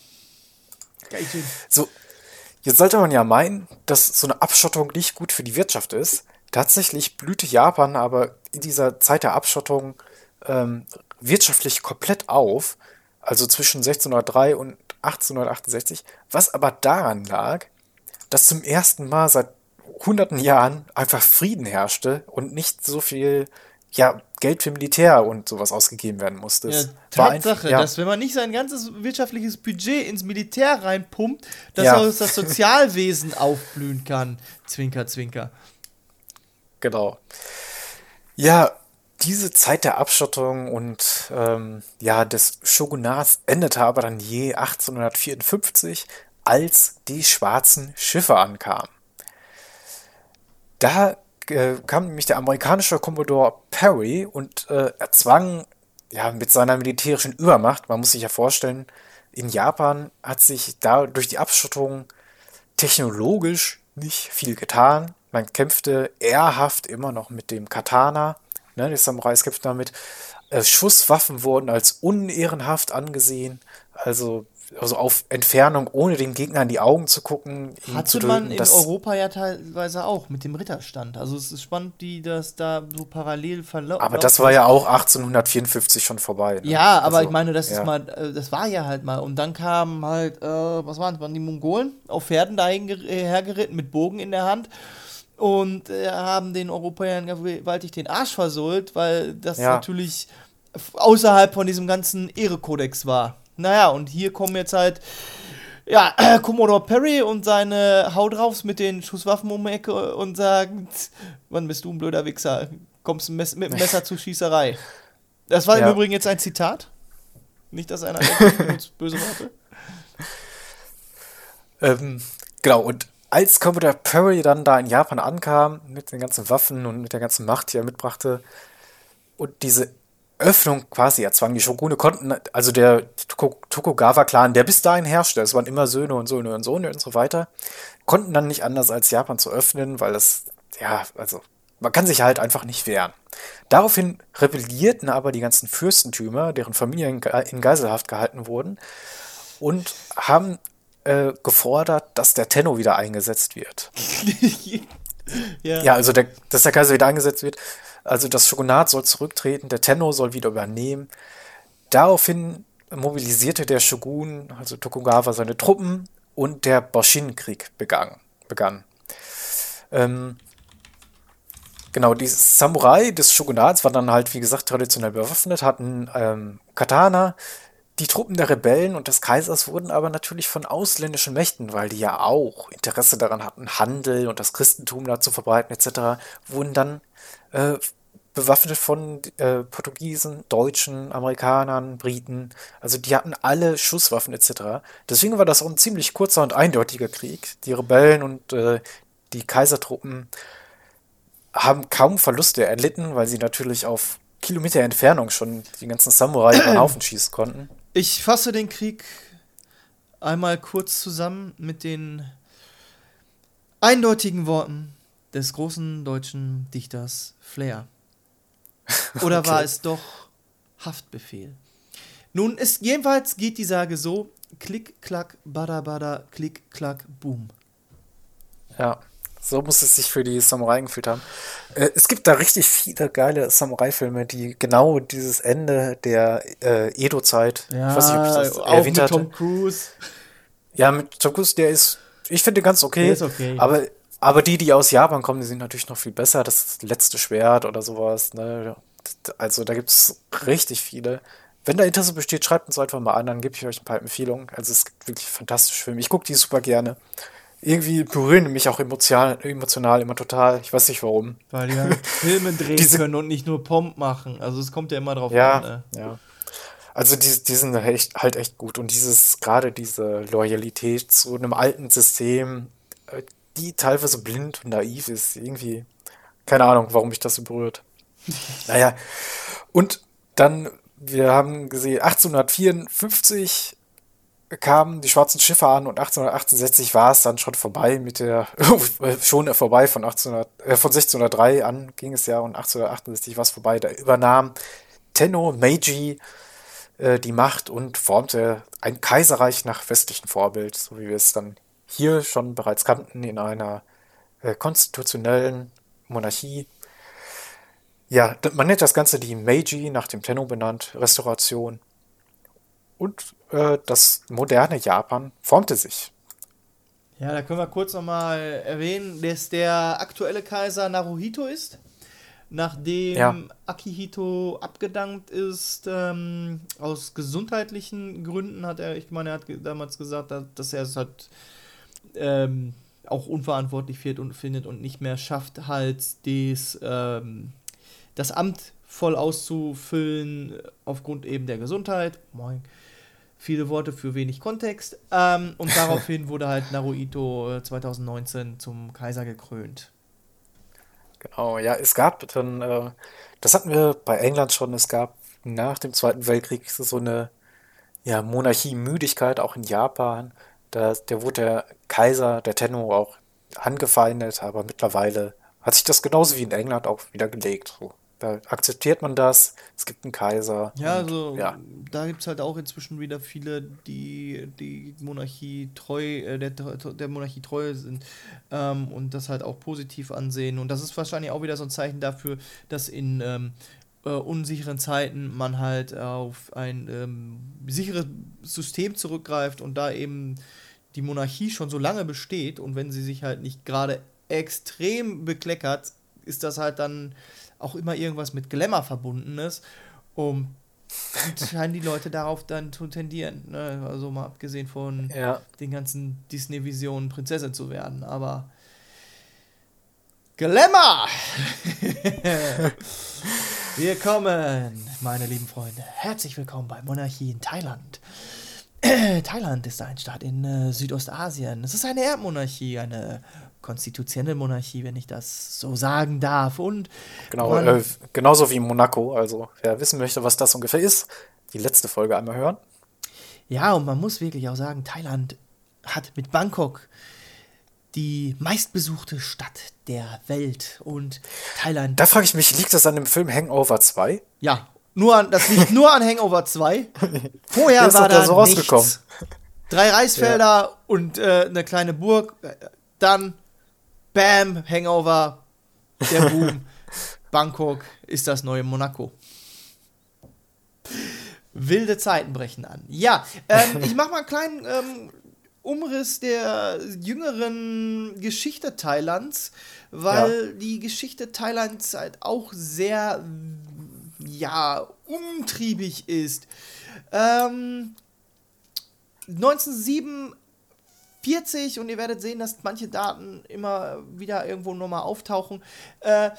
So, jetzt sollte man ja meinen, dass so eine Abschottung nicht gut für die Wirtschaft ist. Tatsächlich blühte Japan aber in dieser Zeit der Abschottung ähm, wirtschaftlich komplett auf, also zwischen 1603 und 1868, was aber daran lag, dass zum ersten Mal seit hunderten Jahren einfach Frieden herrschte und nicht so viel ja, Geld für Militär und sowas ausgegeben werden musste.
Ja,
ein-
Tatsache,
ja.
dass wenn man nicht sein ganzes wirtschaftliches Budget ins Militär reinpumpt, dass
Ja.
auch das Sozialwesen (laughs) aufblühen kann. Zwinker, zwinker.
Genau. Ja, diese Zeit der Abschottung und ähm, ja, des Shogunats endete aber dann je 1854, als die schwarzen Schiffe ankamen. Da äh, kam nämlich der amerikanische Commodore Perry und äh, erzwang ja mit seiner militärischen Übermacht, man muss sich ja vorstellen, in Japan hat sich da durch die Abschottung technologisch nicht viel getan. Man kämpfte ehrhaft immer noch mit dem Katana. Ne, die Samurais kämpften damit. Äh, Schusswaffen wurden als unehrenhaft angesehen. Also, also auf Entfernung, ohne dem Gegner in die Augen zu gucken.
Hatte
zu
man in
das-
Europa ja teilweise auch mit dem Ritterstand. Also es ist spannend, wie das da so parallel verlaufen.
Aber das war ja auch 1854 schon vorbei. Ne?
Ja, aber
Also,
ich meine, das
ja.
ist mal, äh, das war ja halt mal. Und dann kamen halt, äh, was waren es, waren die Mongolen auf Pferden dahin äh, hergeritten mit Bogen in der Hand und äh, haben den Europäern gewaltig den Arsch versohlt, weil das
Ja.
natürlich außerhalb von diesem ganzen Ehrekodex war. Naja, und hier kommen jetzt halt, ja, (clears throat) Commodore Perry und seine Hau draufs mit den Schusswaffen um die Ecke und sagen, wann bist du ein blöder Wichser? Kommst mit dem (laughs) Messer zur Schießerei. Das war
Ja.
im Übrigen jetzt ein Zitat. Nicht, dass einer benutze böse Worte. (laughs)
Ähm, genau, und als Commodore Perry dann da in Japan ankam, mit den ganzen Waffen und mit der ganzen Macht, die er mitbrachte, und diese Öffnung quasi erzwang, die Shogune konnten, also der Tokugawa-Clan, der bis dahin herrschte, es waren immer Söhne und Söhne und Söhne und so weiter, konnten dann nicht anders als Japan zu öffnen, weil das, ja, also man kann sich halt einfach nicht wehren. Daraufhin rebellierten aber die ganzen Fürstentümer, deren Familien in Geiselhaft gehalten wurden, und haben äh, gefordert, dass der Tenno wieder eingesetzt wird. (laughs)
ja.
Ja, also der, dass der Kaiser wieder eingesetzt wird. Also das Shogunat soll zurücktreten, der Tenno soll wieder übernehmen. Daraufhin mobilisierte der Shogun, also Tokugawa, seine Truppen und der Boshin-Krieg begann. Ähm, genau, die Samurai des Shogunats waren dann halt, wie gesagt, traditionell bewaffnet, hatten ähm, Katana. Die Truppen der Rebellen und des Kaisers wurden aber natürlich von ausländischen Mächten, weil die ja auch Interesse daran hatten, Handel und das Christentum da zu verbreiten etc., wurden dann äh, bewaffnet von äh, Portugiesen, Deutschen, Amerikanern, Briten. Also die hatten alle Schusswaffen etc. Deswegen war das auch ein ziemlich kurzer und eindeutiger Krieg. Die Rebellen und äh, die Kaisertruppen haben kaum Verluste erlitten, weil sie natürlich auf Kilometer Entfernung schon die ganzen Samurai über den Haufen schießen konnten.
Ich fasse den Krieg einmal kurz zusammen mit den eindeutigen Worten des großen deutschen Dichters Flair. (laughs) Oder war
Okay.
es doch Haftbefehl? Nun, ist, jedenfalls geht die Sage so, Klick, klack, bada, bada, klick, klack, boom.
Ja, so muss es sich für die Samurai gefühlt haben. Äh, es gibt da richtig viele geile Samurai-Filme, die genau dieses Ende der äh, Edo-Zeit,
Ja,
ich weiß nicht, ob ich das
auch
erwähnt
mit
hatte.
Tom Cruise.
Ja, mit Tom Cruise, der ist, ich finde den ganz okay.
Der ist okay.
Aber, aber die, die aus Japan kommen, die sind natürlich noch viel besser. Das letzte Schwert oder sowas. Ne? Also da gibt es richtig viele. Wenn da Interesse besteht, schreibt uns einfach mal an, dann gebe ich euch ein paar Empfehlungen. Also es gibt wirklich fantastische Filme. Ich gucke die super gerne. Irgendwie berühren mich auch emotional, emotional immer total. Ich weiß nicht warum.
Weil die halt (laughs) Filme drehen
Diese-
können und nicht nur Pomp machen. Also es kommt ja immer drauf
Ja,
an. Ne?
ja. Also die, die sind echt, halt echt gut. Und dieses, gerade diese Loyalität zu einem alten System, die teilweise blind und naiv ist, irgendwie, keine Ahnung, warum mich das so berührt. (laughs) naja, und dann, wir haben gesehen, 1854 kamen die schwarzen Schiffe an und 1868 war es dann schon vorbei mit der, (laughs) schon vorbei von 1800, äh, von 1603 an ging es ja und 1868 war es vorbei. Da übernahm Tenno Meiji äh, die Macht und formte ein Kaiserreich nach westlichem Vorbild, so wie wir es dann hier schon bereits kannten, in einer äh, konstitutionellen Monarchie. Ja, man nennt das Ganze die Meiji, nach dem Tenno benannt, Restauration. Und äh, das moderne Japan formte sich.
Ja, da können wir kurz nochmal erwähnen, dass der aktuelle Kaiser Naruhito ist. Nachdem
Ja.
Akihito abgedankt ist, ähm, aus gesundheitlichen Gründen hat er, ich meine, er hat damals gesagt, dass, dass er es halt ähm, auch unverantwortlich wird und findet und nicht mehr schafft, halt des, ähm, das Amt voll auszufüllen aufgrund eben der Gesundheit. Moin. Viele Worte für wenig Kontext. Ähm, und daraufhin (laughs) wurde halt Naruhito äh, 2019 zum Kaiser gekrönt.
Genau, ja, es gab dann, äh, das hatten wir bei England schon, es gab nach dem Zweiten Weltkrieg so eine ja, Monarchie-Müdigkeit, auch in Japan. Da, der wurde der Kaiser, der Tenno, auch angefeindet, aber mittlerweile hat sich das genauso wie in England auch wieder gelegt. So. Da akzeptiert man das, es gibt einen Kaiser.
Ja,
und,
also
ja.
da gibt es halt auch inzwischen wieder viele, die die Monarchie treu, äh, der, der Monarchie treu sind ähm, und das halt auch positiv ansehen. Und das ist wahrscheinlich auch wieder so ein Zeichen dafür, dass in ähm, äh, unsicheren Zeiten man halt auf ein ähm, sicheres System zurückgreift und da eben die Monarchie schon so lange besteht und wenn sie sich halt nicht gerade extrem bekleckert, ist das halt dann auch immer irgendwas mit Glamour verbundenes. Um, (laughs) scheinen die Leute darauf dann zu tendieren. Ne? Also mal abgesehen von
Ja.
den ganzen Disney-Visionen, Prinzessin zu werden. Aber Glamour! (laughs) Willkommen, meine lieben Freunde. Herzlich willkommen bei Monarchie in Thailand. Thailand ist ein Staat in äh, Südostasien. Es ist eine Erdmonarchie, eine konstitutionelle Monarchie, wenn ich das so sagen darf. Und
Genau,
man-
äh, genauso wie Monaco. Also, wer wissen möchte, was das ungefähr ist, die letzte Folge einmal hören.
Ja, und man muss wirklich auch sagen, Thailand hat mit Bangkok die meistbesuchte Stadt der Welt. Und Thailand,
Da frage ich mich, liegt das an dem Film Hangover 2?
ja, nur an, das liegt nur an Hangover 2. (laughs) Vorher
ist
war
da so rausgekommen.
nichts. Drei Reisfelder und äh, eine kleine Burg. Äh, Dann, bam, Hangover, der Boom. (laughs) Bangkok ist das neue Monaco. Wilde Zeiten brechen an. Ja, ähm, (laughs) ich mache mal einen kleinen ähm, Umriss der jüngeren Geschichte Thailands, weil die Geschichte Thailands halt auch sehr, ja, umtriebig ist. Ähm, 1947, und ihr werdet sehen, dass manche Daten immer wieder irgendwo nochmal auftauchen, äh,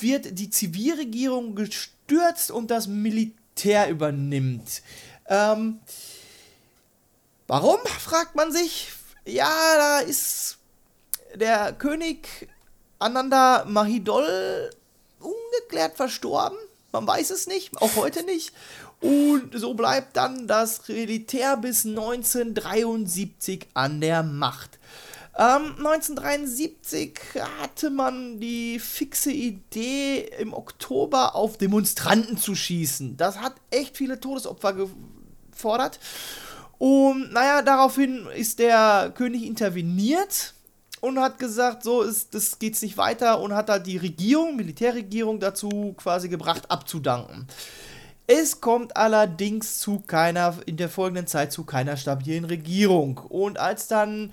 wird die Zivilregierung gestürzt und das Militär übernimmt. Ähm, warum, fragt man sich. Ja, da ist der König Ananda Mahidol ungeklärt verstorben. Man weiß es nicht, auch heute nicht. Und so bleibt dann das Militär bis 1973 an der Macht. Ähm, 1973 hatte man die fixe Idee, im Oktober auf Demonstranten zu schießen. Das hat echt viele Todesopfer gefordert. Und naja, daraufhin ist der König interveniert und hat gesagt, so ist das geht's nicht weiter und hat halt die Regierung, Militärregierung dazu quasi gebracht abzudanken. Es kommt allerdings zu keiner in der folgenden Zeit zu keiner stabilen Regierung und als dann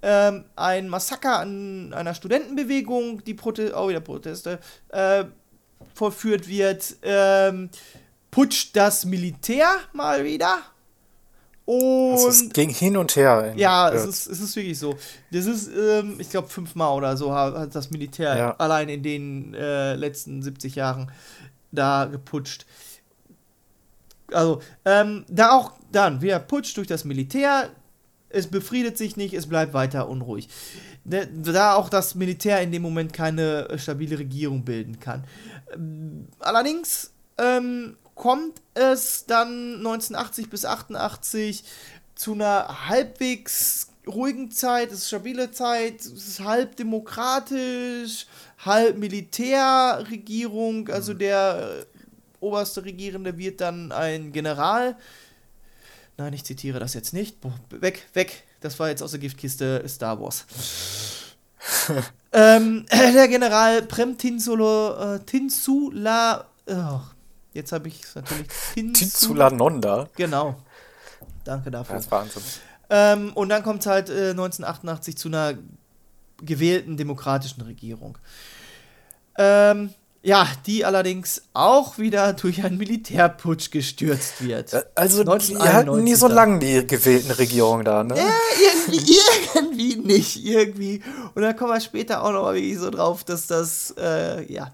ähm, ein Massaker an einer Studentenbewegung, die Prote oh, wieder Proteste, äh, vollführt wird, ähm, putscht das Militär mal wieder. Und
Also es ging hin und her.
ja, es ist, es ist wirklich so. Das ist, ähm, ich glaube, fünfmal oder so hat, hat das Militär
Ja.
allein in den äh, letzten 70 Jahren da geputscht. Also, ähm, da auch dann wieder Putsch durch das Militär. Es befriedet sich nicht, es bleibt weiter unruhig. Ne, Da auch das Militär in dem Moment keine äh, stabile Regierung bilden kann. Ähm, Allerdings ähm, kommt es dann 1980 bis 88 zu einer halbwegs ruhigen Zeit, es ist stabile Zeit, es ist halb demokratisch, halb Militärregierung, also der äh, oberste Regierende wird dann ein General. Nein, ich zitiere das jetzt nicht. Boah, Weg, weg. Das war jetzt aus der Giftkiste Star Wars. (laughs) ähm, der General Prem Tinsula, äh, Tinsula, oh, jetzt habe ich es natürlich. (laughs)
Tinsula Nonda.
Genau. Danke dafür.
Das ist Wahnsinn.
Ähm, und dann kommt es halt äh, 1988 zu einer gewählten demokratischen Regierung. Ähm, ja, die allerdings auch wieder (laughs) durch einen Militärputsch gestürzt wird.
Äh, Also, die
1991
halten nie so
dann.
lang, die gewählten Regierungen da, ne?
irgendwie, (laughs) irgendwie nicht, irgendwie. Und dann kommen wir später auch noch mal wirklich so drauf, dass das, äh, ja.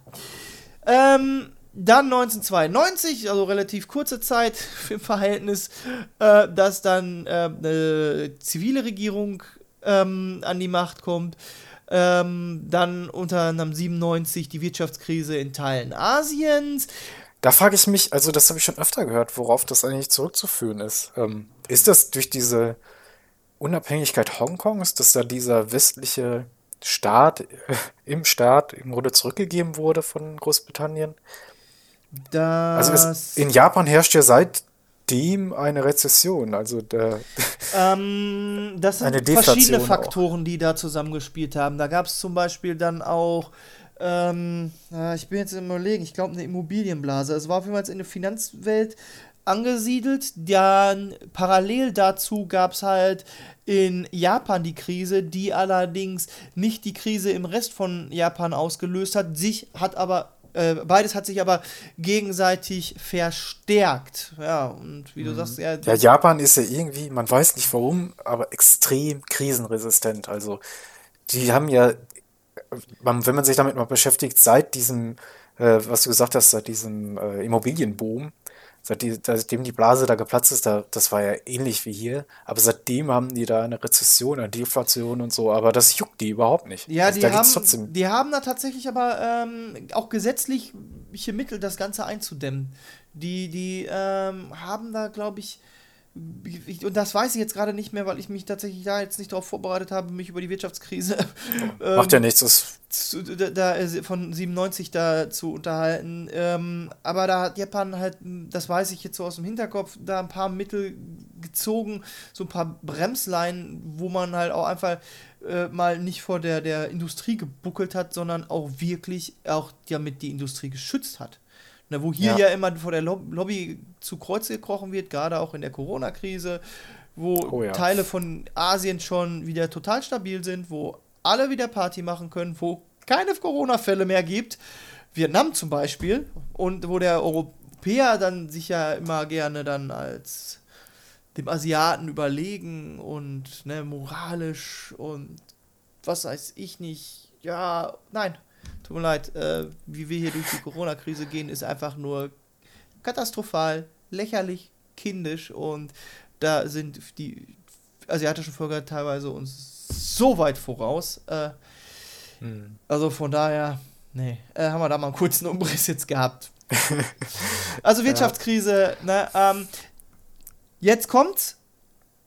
Ähm, dann 1992, also relativ kurze Zeit (laughs) im Verhältnis, äh, dass dann äh, eine zivile Regierung ähm, an die Macht kommt. Ähm, dann unter anderem 97 die Wirtschaftskrise in Teilen Asiens.
Da frage ich mich, also das habe ich schon öfter gehört, worauf das eigentlich zurückzuführen ist. Ähm, ist das durch diese Unabhängigkeit Hongkongs, dass da dieser westliche Staat äh, (laughs) im Staat im Grunde zurückgegeben wurde von Großbritannien?
Das,
Also es, in Japan herrscht ja seitdem eine Rezession. Also der, (laughs)
Ähm, das sind verschiedene
auch.
Faktoren, die da zusammengespielt haben. Da gab es zum Beispiel dann auch, ähm, ich bin jetzt im Überlegen, ich glaube eine Immobilienblase. Es war auf jeden Fall in der Finanzwelt angesiedelt. Dann parallel dazu gab es halt in Japan die Krise, die allerdings nicht die Krise im Rest von Japan ausgelöst hat, sich hat aber äh, beides hat sich aber gegenseitig verstärkt. Ja, und wie du sagst, ja,
Mhm. ja, Japan ist ja irgendwie, man weiß nicht warum, aber extrem krisenresistent. Also die haben ja, man, wenn man sich damit mal beschäftigt, seit diesem, äh, was du gesagt hast, seit diesem äh, Immobilienboom, seitdem die Blase da geplatzt ist, da, das war ja ähnlich wie hier, aber seitdem haben die da eine Rezession, eine Deflation und so, aber das juckt die überhaupt nicht.
Ja,
Also
die, haben, die haben da tatsächlich aber ähm, auch gesetzliche Mittel, das Ganze einzudämmen. Die, die ähm, haben da, glaube ich, und das weiß ich jetzt gerade nicht mehr, weil ich mich tatsächlich da jetzt nicht darauf vorbereitet habe, mich über die Wirtschaftskrise (laughs) ähm,
Macht ja nichts, das
zu, da, äh, von 97 da zu unterhalten. Ähm, aber da hat Japan halt, das weiß ich jetzt so aus dem Hinterkopf, da ein paar Mittel gezogen, so ein paar Bremsleinen, wo man halt auch einfach äh, mal nicht vor der, der Industrie gebuckelt hat, sondern auch wirklich auch damit die Industrie geschützt hat. Na, wo hier ja.
Ja.
immer vor der Lob Lobby zu Kreuze gekrochen wird, gerade auch in der Corona-Krise, wo
Oh ja.
Teile von Asien schon wieder total stabil sind, wo alle wieder Party machen können, wo keine Corona-Fälle mehr gibt. Vietnam zum Beispiel. Und wo der Europäer dann sich ja immer gerne dann als dem Asiaten überlegen und ne, moralisch und was weiß ich nicht. Ja, nein, tut mir leid. Äh, wie wir hier durch die Corona-Krise gehen, ist einfach nur katastrophal, lächerlich, kindisch und da sind die asiatischen Völker teilweise uns so weit voraus. Äh, also von daher, nee, äh, haben wir da mal einen kurzen Umriss jetzt gehabt. (laughs) also Wirtschaftskrise, ne, ähm, jetzt kommt's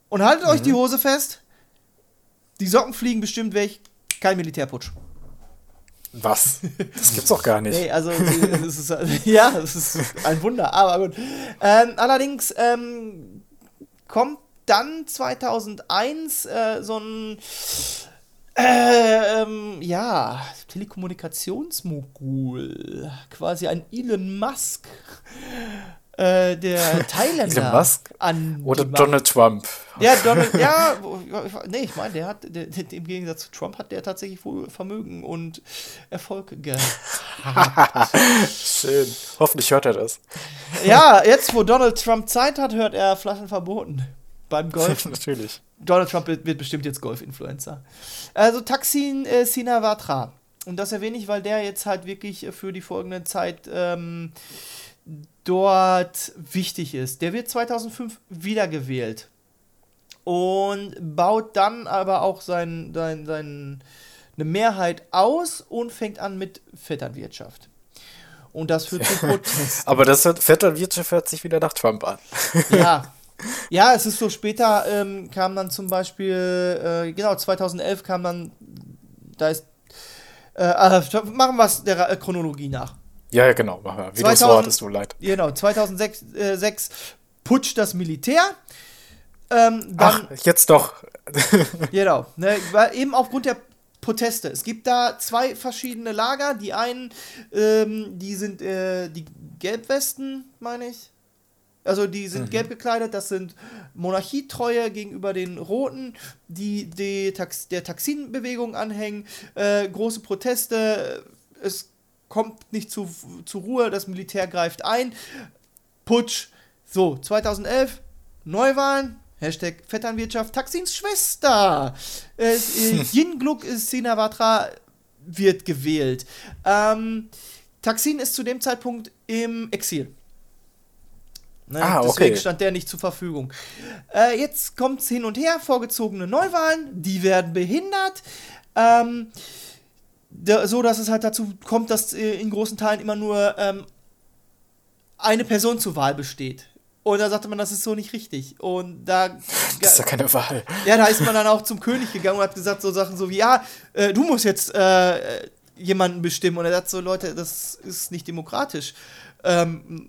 und haltet euch die Hose fest. Die Socken fliegen bestimmt weg. Kein Militärputsch.
Was? Das gibt's doch gar nicht.
Nee, also es ist, (laughs) ja, es ist ein Wunder, aber gut. Ähm, allerdings ähm, kommt dann 2001 äh, so ein äh, ähm, ja, Telekommunikationsmogul, quasi ein Elon Musk, äh, der (laughs) Thailänder
Elon Musk
an
Oder. Donald Trump.
Ja, (laughs) Donald, ja, nee, ich meine, der hat, der, im Gegensatz zu Trump hat der tatsächlich wohl Vermögen und Erfolg gehabt. (laughs)
Schön. Hoffentlich hört er das.
Ja, jetzt, wo Donald Trump Zeit hat, hört er Flaschen verboten beim Golf.
Natürlich.
Donald Trump wird, bestimmt jetzt Golf-Influencer. Also Taksin äh, Sinawatra. Und das erwähne ich, weil der jetzt halt wirklich für die folgende Zeit ähm, dort wichtig ist. Der wird 2005 wiedergewählt und baut dann aber auch sein, sein, sein, eine Mehrheit aus und fängt an mit Vetternwirtschaft. Und das führt zu Protesten. (laughs)
Aber das hört, Vetternwirtschaft hört sich wieder nach Trump an. (laughs)
ja. Ja, es ist so, später ähm, kam dann zum Beispiel, äh, genau, 2011 kam dann, da ist, äh, äh, machen wir es der Chronologie nach.
Ja, ja, genau. Wie du es
2000
hattest du leid.
Genau, 2006 äh, sechs putscht das Militär. Ähm, dann,
Ach, jetzt doch. (laughs)
Genau, ne, eben aufgrund der Proteste. Es gibt da zwei verschiedene Lager. Die einen, ähm, die sind äh, die Gelbwesten, meine ich. Also die sind gelb gekleidet, das sind Monarchietreue gegenüber den Roten, die, die Tax der Taxin-Bewegung anhängen. Äh, große Proteste, es kommt nicht zu, zur Ruhe, das Militär greift ein. Putsch. So, 2011, Neuwahlen, Hashtag Vetternwirtschaft, Taxins Schwester. Äh, (laughs) äh, Yingluck Sinawatra wird gewählt. Ähm, Taksin ist zu dem Zeitpunkt im Exil. Ne,
Ah,
Deswegen
okay.
stand der nicht zur Verfügung. Äh, jetzt kommt es hin und her, vorgezogene Neuwahlen, die werden behindert. Ähm, so dass es halt dazu kommt, dass äh, in großen Teilen immer nur ähm, eine Person zur Wahl besteht. Und da sagte man, das ist so nicht richtig. Und da, (laughs)
Das ist ja keine Wahl.
ja, da ist man dann auch zum König gegangen und hat gesagt so Sachen so wie, ja, äh, du musst jetzt äh, jemanden bestimmen. Und er sagt so, Leute, das ist nicht demokratisch. Ähm,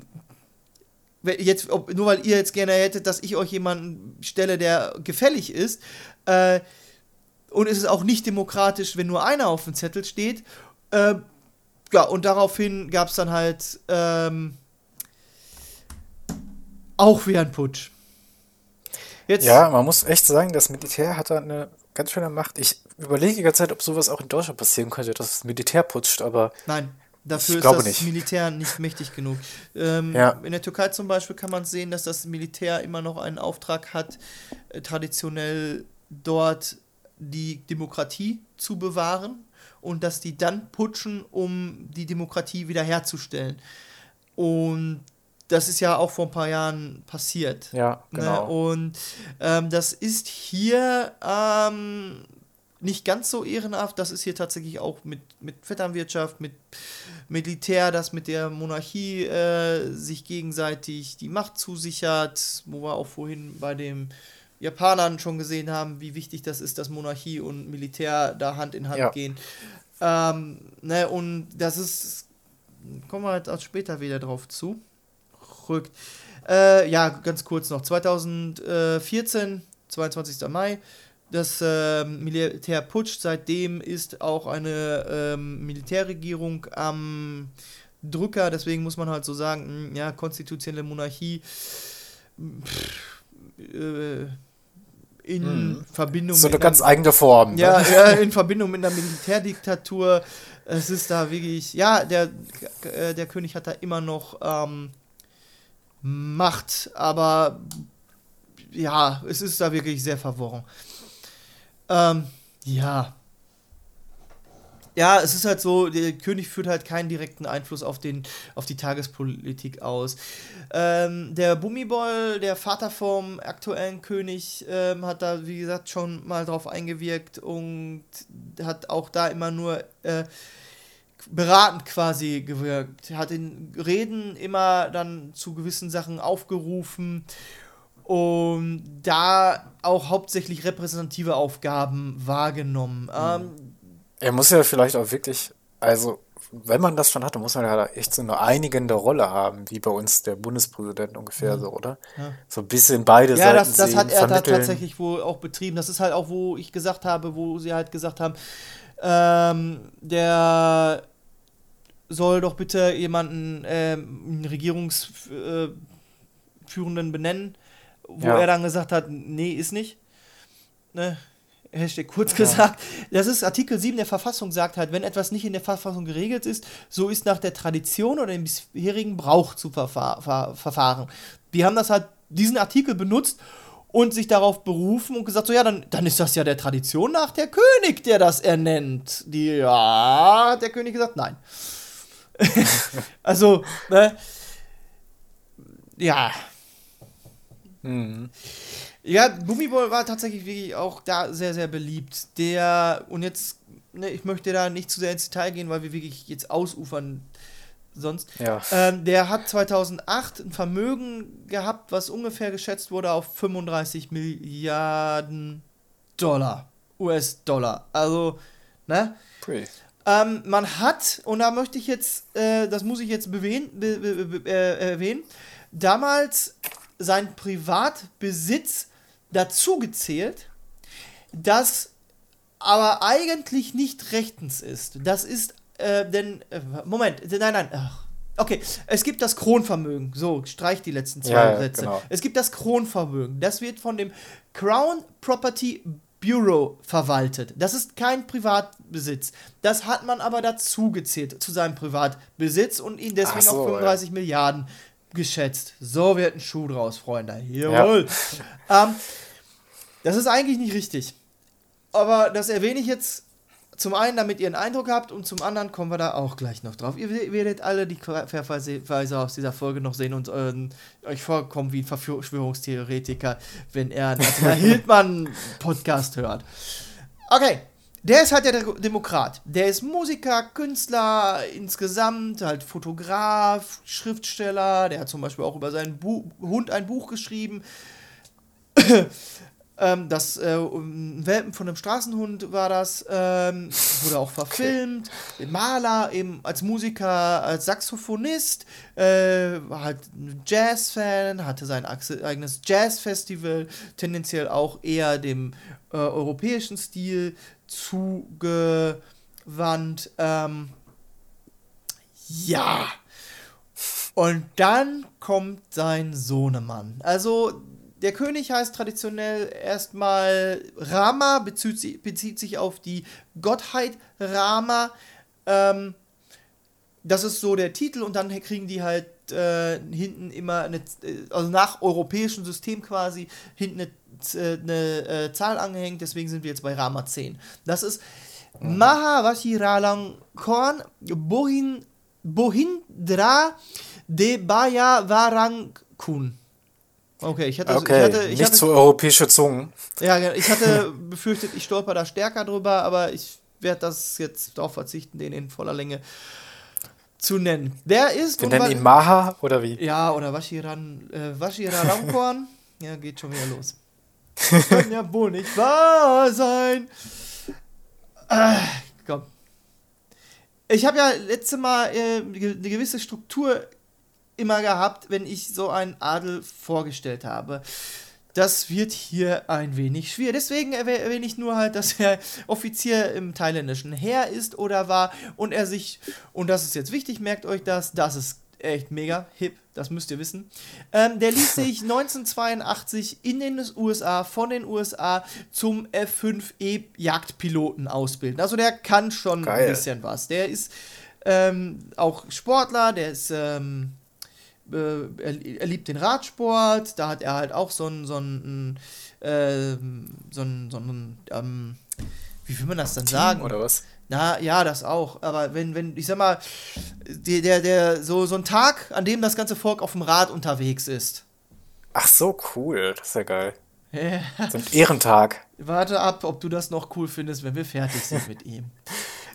jetzt, ob, nur weil ihr jetzt gerne hättet, dass ich euch jemanden stelle, der gefällig ist, äh, und es ist auch nicht demokratisch, wenn nur einer auf dem Zettel steht. Äh, ja, und daraufhin gab es dann halt ähm, auch wieder einen Putsch. Jetzt,
Ja, man muss echt sagen, das Militär hat da eine ganz schöne Macht. Ich überlege die ganze Zeit, ob sowas auch in Deutschland passieren könnte, dass das Militär putscht, aber
Nein, dafür ist das
nicht.
Militär nicht mächtig genug. Ähm,
Ja.
In der Türkei zum Beispiel kann man sehen, dass das Militär immer noch einen Auftrag hat, äh, traditionell dort die Demokratie zu bewahren und dass die dann putschen, um die Demokratie wiederherzustellen. Und das ist ja auch vor ein paar Jahren passiert.
ja, genau.
Ne? Und ähm, das ist hier ähm, nicht ganz so ehrenhaft. Das ist hier tatsächlich auch mit, mit Vetternwirtschaft, mit Militär, das mit der Monarchie äh, sich gegenseitig die Macht zusichert, wo wir auch vorhin bei den Japanern schon gesehen haben, wie wichtig das ist, dass Monarchie und Militär da Hand in Hand
Ja.
gehen. Ähm, ne, und das ist, kommen wir halt auch später wieder drauf zu. Rückt. Äh, ja, ganz kurz noch. 2014, 22. Mai, das äh, Militär putscht. Seitdem ist auch eine ähm, Militärregierung am Drücker. Deswegen muss man halt so sagen, mh, ja, konstitutionelle Monarchie pff, äh, in Verbindung
so eine
mit einer-
ganz eigene Form. ne?
ja, ja, (laughs) in Verbindung mit einer Militärdiktatur. Es ist da wirklich, ja, der, äh, der König hat da immer noch ähm, Macht, aber ja, es ist da wirklich sehr verworren. Ähm, ja. Ja, es ist halt so, der König führt halt keinen direkten Einfluss auf, den, auf die Tagespolitik aus. Ähm, der Bumibol, der Vater vom aktuellen König, ähm, hat da, wie gesagt, schon mal drauf eingewirkt und hat auch da immer nur äh, beratend quasi gewirkt. Hat in Reden immer dann zu gewissen Sachen aufgerufen und da auch hauptsächlich repräsentative Aufgaben wahrgenommen. Ähm,
Er muss ja vielleicht auch wirklich, also wenn man das schon hat, dann muss man ja echt so eine einigende Rolle haben, wie bei uns der Bundespräsident ungefähr so, oder? So ein bisschen beide
Ja,
Seiten
das, das
sehen,
hat er da
vermitteln.
tatsächlich wohl auch betrieben. Das ist halt auch, wo ich gesagt habe, wo sie halt gesagt haben, ähm, der soll doch bitte jemanden, ähm, einen Regierungsführenden äh, benennen, wo
Ja.
er dann gesagt hat, nee, ist nicht. Ne? Hashtag kurz gesagt. Das ist Artikel 7 der Verfassung sagt halt, wenn etwas nicht in der Verfassung geregelt ist, so ist nach der Tradition oder dem bisherigen Brauch zu verfahr ver verfahren. Die haben das halt, diesen Artikel benutzt und sich darauf berufen und gesagt, so ja, dann, dann ist das ja der Tradition nach der König, der das ernennt. Die, ja, hat der König gesagt, nein. (laughs) also, ne? Ja. Ja, Gummiball war tatsächlich wirklich auch da sehr, sehr beliebt. Der, und jetzt, ne, ich möchte da nicht zu sehr ins Detail gehen, weil wir wirklich jetzt ausufern sonst.
Ja.
Ähm, der hat 2008 ein Vermögen gehabt, was ungefähr geschätzt wurde auf 35 Milliarden Dollar. US-Dollar. Also, ne?
Pui.
Ähm, man hat, und da möchte ich jetzt, äh, das muss ich jetzt bewähnen, be, be, be, äh, erwähnen, damals sein Privatbesitz dazu gezählt, das aber eigentlich nicht rechtens ist. Das ist, äh, denn, äh, Moment, nein, nein, ach. Okay, es gibt das Kronvermögen. So, streich die letzten zwei
Ja, ja,
Sätze.
genau.
Es gibt das Kronvermögen. Das wird von dem Crown Property Bureau verwaltet. Das ist kein Privatbesitz. Das hat man aber dazu gezählt zu seinem Privatbesitz und ihn deswegen
so,
auf
ja.
35 Milliarden geschätzt. So wird ein Schuh draus, Freunde. Jawohl. Ähm, das ist eigentlich nicht richtig. Aber das erwähne ich jetzt zum einen, damit ihr einen Eindruck habt und zum anderen kommen wir da auch gleich noch drauf. Ihr we- werdet alle die Verweise aus dieser Folge noch sehen und ähm, euch vorkommen wie ein Verschwörungstheoretiker, wenn er einen Hildmann-Podcast hört. Okay, der ist halt der De- Demokrat. Der ist Musiker, Künstler, insgesamt halt Fotograf, Schriftsteller. Der hat zum Beispiel auch über seinen Bu Hund ein Buch geschrieben. (coughs) ähm, das äh, Welpen von einem Straßenhund war das. Ähm, wurde auch (laughs) verfilmt. Maler, eben als Musiker, als Saxophonist. Äh, war halt ein Jazz-Fan, hatte sein eigenes Jazz-Festival. Tendenziell auch eher dem äh, europäischen Stil zugewandt. Ähm, ja. Und dann kommt sein Sohnemann. Also, der König heißt traditionell erstmal Rama, bezieht, sich- bezieht sich auf die Gottheit Rama. Ähm, das ist so der Titel und dann kriegen die halt äh, hinten immer eine, äh, also nach europäischem System quasi, hinten eine, eine äh, Zahl angehängt, deswegen sind wir jetzt bei Rama 10. Das ist Mahavashiralangkorn Bohin, Bohindra Debaya Varangkun. Okay, ich hatte,
Okay,
ich hatte, ich
nicht
hatte,
zu europäische Zungen.
ja, ich hatte (laughs) befürchtet, ich stolper da stärker drüber, aber ich werde das jetzt darauf verzichten, den in voller Länge zu nennen. Wer ist
Wir
und
nennen ihn Maha oder wie?
ja, oder Washiran, äh, Washiraramkorn. (laughs) ja, geht schon wieder los. Kann ja wohl nicht wahr sein. Äh, komm. Ich habe ja letzte Mal äh, eine gewisse Struktur immer gehabt, wenn ich so einen Adel vorgestellt habe. Das wird hier ein wenig schwierig. Deswegen erwäh- erwähne ich nur halt, dass er Offizier im thailändischen Heer ist oder war und er sich, und das ist jetzt wichtig, merkt euch das, das ist echt mega hip, das müsst ihr wissen. Ähm, der ließ (laughs) sich 1982 in den USA, von den USA zum F5E-Jagdpiloten ausbilden. Also der kann schon
Geil.
ein bisschen was. Der ist ähm, auch Sportler, der ist ähm, äh, er, er liebt den Radsport, da hat er halt auch so ein, so ein, ähm, so ein, so ein ähm, wie will man das denn sagen?
Oder was?
Na, ja, das auch. Aber wenn, wenn, ich sag mal, der, der, der, so, so ein Tag, an dem das ganze Volk auf dem Rad unterwegs ist.
Ach so, cool. Das ist ja geil. So ein Ehrentag.
Warte ab, ob du das noch cool findest, wenn wir fertig sind mit ihm.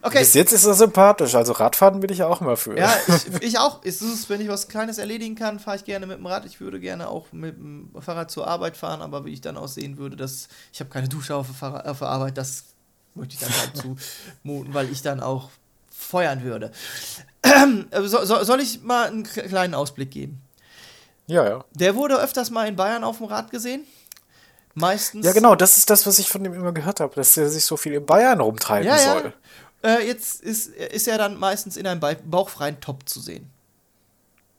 Okay.
Bis jetzt ist er sympathisch. Also Radfahren bin ich ja auch immer für.
Ja, ich, (laughs) ich auch. Ist es, wenn ich was Kleines erledigen kann, fahre ich gerne mit dem Rad. Ich würde gerne auch mit dem Fahrrad zur Arbeit fahren, aber wie ich dann aussehen würde, dass ich habe keine Dusche auf auf der Arbeit, das möchte ich dann halt zumuten, weil ich dann auch feuern würde. (clears throat) so, so, soll ich mal einen kleinen Ausblick geben?
Ja, ja.
Der wurde öfters mal in Bayern auf dem Rad gesehen. Meistens.
Ja, genau, das ist das, was ich von ihm immer gehört habe, dass er sich so viel in Bayern rumtreiben
Ja, ja.
soll.
Äh, jetzt ist, ist er dann meistens in einem ba bauchfreien Top zu sehen.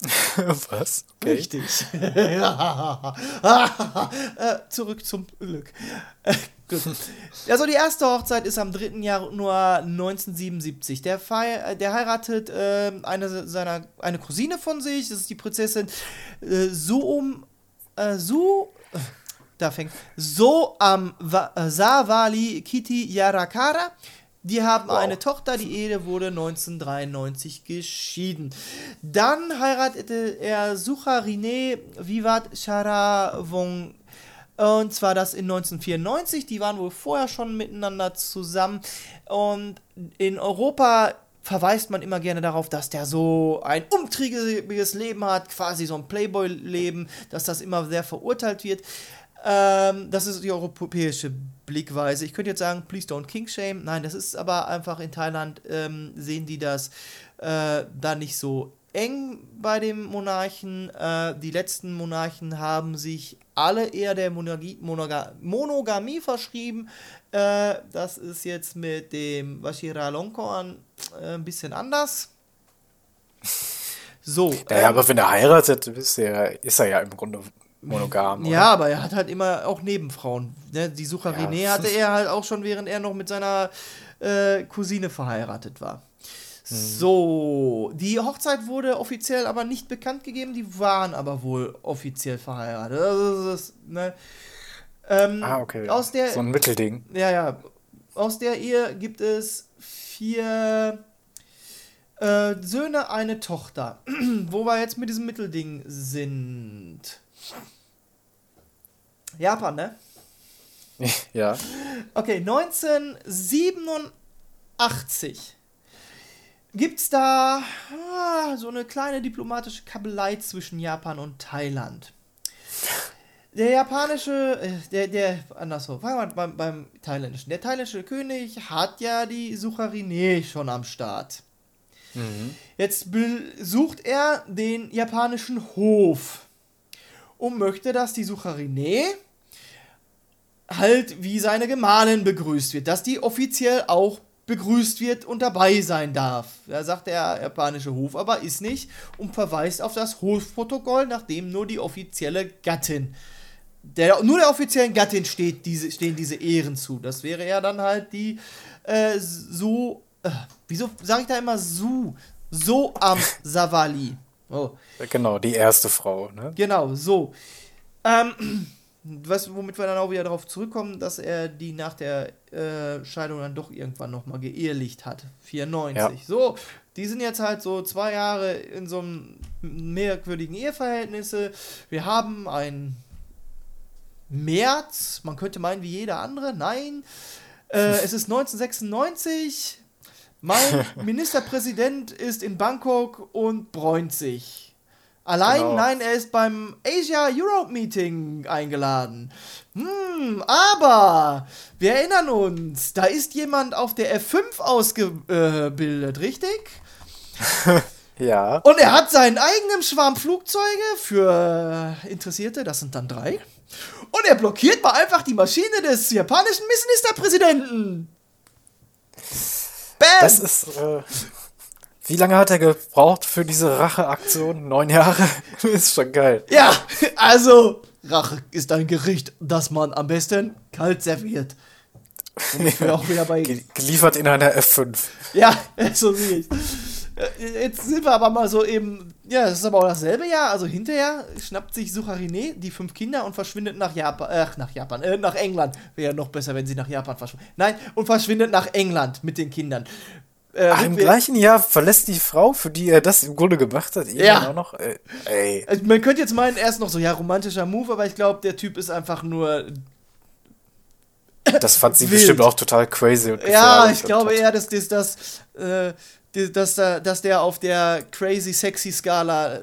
(laughs)
was?
Richtig. (laughs) ja. (laughs) äh, zurück zum Glück. Gut. Also die erste Hochzeit ist am 3. Januar 1977. Der, Fei der heiratet äh, eine seiner eine Cousine von sich, das ist die Prinzessin äh, Suum äh, Su (laughs) äh, da fängt so am äh, Savali Kiti Yarakara. Die haben
Wow.
eine Tochter, die Ehe wurde 1993 geschieden. Dann heiratete er Sucharine Vivat Charavong. Und zwar das in 1994. Die waren wohl vorher schon miteinander zusammen. Und in Europa verweist man immer gerne darauf, dass der so ein umtriebiges Leben hat, quasi so ein Playboy-Leben, dass das immer sehr verurteilt wird. Ähm, das ist die europäische Blickweise. Ich könnte jetzt sagen, please don't king shame. Nein, das ist aber einfach in Thailand ähm, sehen die das äh, da nicht so eng bei dem Monarchen. Äh, die letzten Monarchen haben sich alle eher der Monogie, Monoga Monogamie verschrieben. Äh, das ist jetzt mit dem Vajiralongkorn äh, ein bisschen anders. So.
Naja,
ähm,
aber wenn er heiratet, ist er, ist er ja im Grunde monogam. oder?
Ja, aber er hat halt immer auch Nebenfrauen. Ne? Die Sucher
Ja.
René hatte er halt auch schon, während er noch mit seiner äh, Cousine verheiratet war. So, die Hochzeit wurde offiziell aber nicht bekannt gegeben, die waren aber wohl offiziell verheiratet. Also, das ist, ne? ähm,
Ah, okay.
Aus der,
so ein Mittelding.
ja, ja. Aus der Ehe gibt es vier äh, Söhne, eine Tochter. (clears throat) Wo wir jetzt mit diesem Mittelding sind. Japan, ne? (laughs)
ja.
Okay, 1987 gibt's da ah, so eine kleine diplomatische Kabelei zwischen Japan und Thailand. Der japanische, äh, der, der, andersrum, fangen wir beim, beim thailändischen. Der thailändische König hat ja die Sucharine schon am Start. Jetzt besucht er den japanischen Hof und möchte, dass die Sucharine halt wie seine Gemahlin begrüßt wird, dass die offiziell auch begrüßt wird und dabei sein darf. Da sagt der japanische Hof aber ist nicht und verweist auf das Hofprotokoll, nachdem nur die offizielle Gattin, der, nur der offiziellen Gattin steht diese, stehen diese Ehren zu. Das wäre ja dann halt die äh, so, äh, wieso sage ich da immer so, so am Savali. Oh.
Genau, die erste Frau. Ne?
Genau, so. Ähm, was, womit wir dann auch wieder darauf zurückkommen, dass er die nach der äh, Scheidung dann doch irgendwann nochmal geehelicht hat. 94.
Ja.
So, die sind jetzt halt so zwei Jahre in so einem merkwürdigen Eheverhältnisse. Wir haben ein März, man könnte meinen wie jeder andere. Nein, äh, (laughs) es ist 1996. Mein (laughs) Ministerpräsident ist in Bangkok und bräunt sich. Allein,
Genau.
nein, er ist beim Asia Europe Meeting eingeladen. Hm, aber wir erinnern uns, da ist jemand auf der F5 ausgebildet, richtig? (laughs)
Ja.
Und er hat seinen eigenen Schwarm Flugzeuge für Interessierte, das sind dann drei. Und er blockiert mal einfach die Maschine des japanischen Ministerpräsidenten. Bam!
Das ist. Äh, wie lange hat er gebraucht für diese Racheaktion? Neun Jahre? (laughs) ist schon geil.
Ja, also, Rache ist ein Gericht, das man am besten kalt serviert. Und wir (laughs) auch wieder bei.
Ge geliefert in einer F5.
Ja, (laughs) so sehe ich. Äh, Jetzt sind wir aber mal so eben. Ja, das ist aber auch dasselbe Jahr. Also hinterher schnappt sich Sucharine die fünf Kinder und verschwindet nach Japan. Ach, nach Japan. Äh, nach England. Wäre ja noch besser, wenn sie nach Japan verschwindet. Nein, und verschwindet nach England mit den Kindern. Äh,
Ach, im gleichen Jahr verlässt die Frau, für die er das im Grunde gemacht hat, ihn
Ja.
auch noch. Äh, ey.
Also man könnte jetzt meinen, er ist noch so, ja, romantischer Move, aber ich glaube, der Typ ist einfach nur.
Das fand sie (laughs)
Wild.
bestimmt auch total crazy und
Ja, ich glaube eher, dass, dass, dass, äh, dass, da- dass der auf der crazy sexy Skala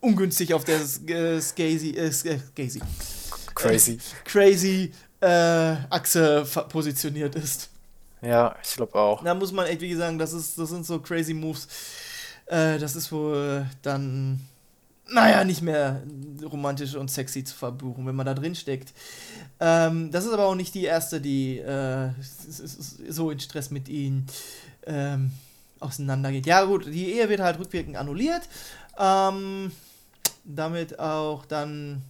ungünstig auf der äh, Skazy, äh, Skazy,
Crazy.
crazy äh, Achse positioniert ist.
Ja, ich glaube auch.
Da muss man echt wie sagen, das, ist, das sind so crazy Moves. Äh, das ist wohl dann, naja, nicht mehr romantisch und sexy zu verbuchen, wenn man da drin steckt. Ähm, das ist aber auch nicht die erste, die äh, so in Stress mit ihnen ähm, auseinandergeht. Ja, gut, die Ehe wird halt rückwirkend annulliert. Ähm, damit auch dann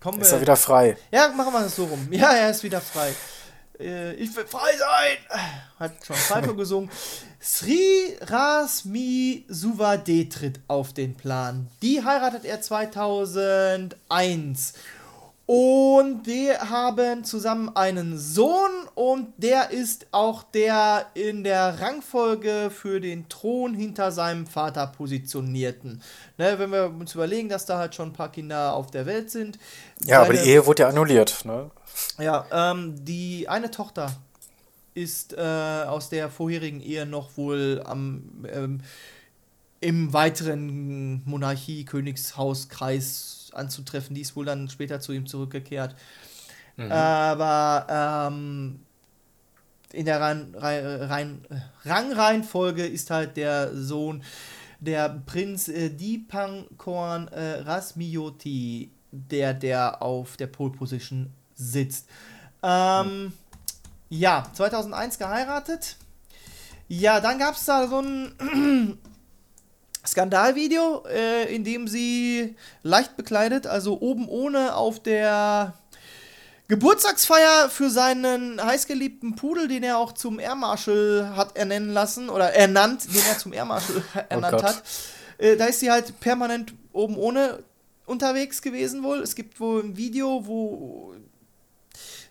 kommen
Ist
wir.
er wieder frei?
Ja, machen wir das so rum. Ja, er ist wieder frei. Äh, ich will frei sein! Hat schon Falco gesungen. Sri Rasmi Suvade tritt auf den Plan. Die heiratet er 2001. Und die haben zusammen einen Sohn und der ist auch der in der Rangfolge für den Thron hinter seinem Vater positionierten. Ne, wenn wir uns überlegen, dass da halt schon ein paar Kinder auf der Welt sind.
Ja, aber die Ehe wurde ja annulliert, ne?
ja, ähm, die eine Tochter ist äh, aus der vorherigen Ehe noch wohl am ähm, im weiteren Monarchie-Königshauskreis anzutreffen. Die ist wohl dann später zu ihm zurückgekehrt. Aber ähm, in der Ran Rei- Rein Rangreihenfolge ist halt der Sohn der Prinz äh, Dipankorn äh, Rasmiyoti, der der auf der Pole Position sitzt. Ähm, Ja, 2001 geheiratet. Ja, dann gab es da so ein Skandalvideo, äh, in dem sie leicht bekleidet, also oben ohne auf der Geburtstagsfeier für seinen heißgeliebten Pudel, den er auch zum Air Marshal hat ernennen lassen oder ernannt, den er zum Air Marshal (laughs) ernannt
Gott.
hat. Äh, da ist sie halt permanent oben ohne unterwegs gewesen wohl. Es gibt wohl ein Video, wo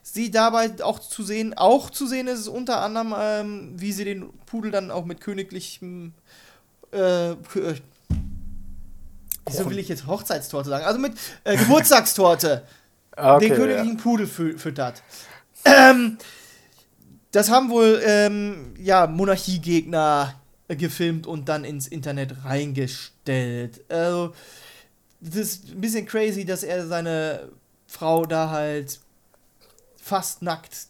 sie dabei auch zu sehen, auch zu sehen ist es unter anderem, ähm, wie sie den Pudel dann auch mit königlichem äh, äh, Wieso will ich jetzt Hochzeitstorte sagen? Also mit äh, Geburtstagstorte
Ah, (laughs)
den
Okay,
königlichen Pudel fü füttert. Ähm, das haben wohl ähm, ja, Monarchiegegner äh, gefilmt und dann ins Internet reingestellt. Also, das ist ein bisschen crazy, dass er seine Frau da halt fast nackt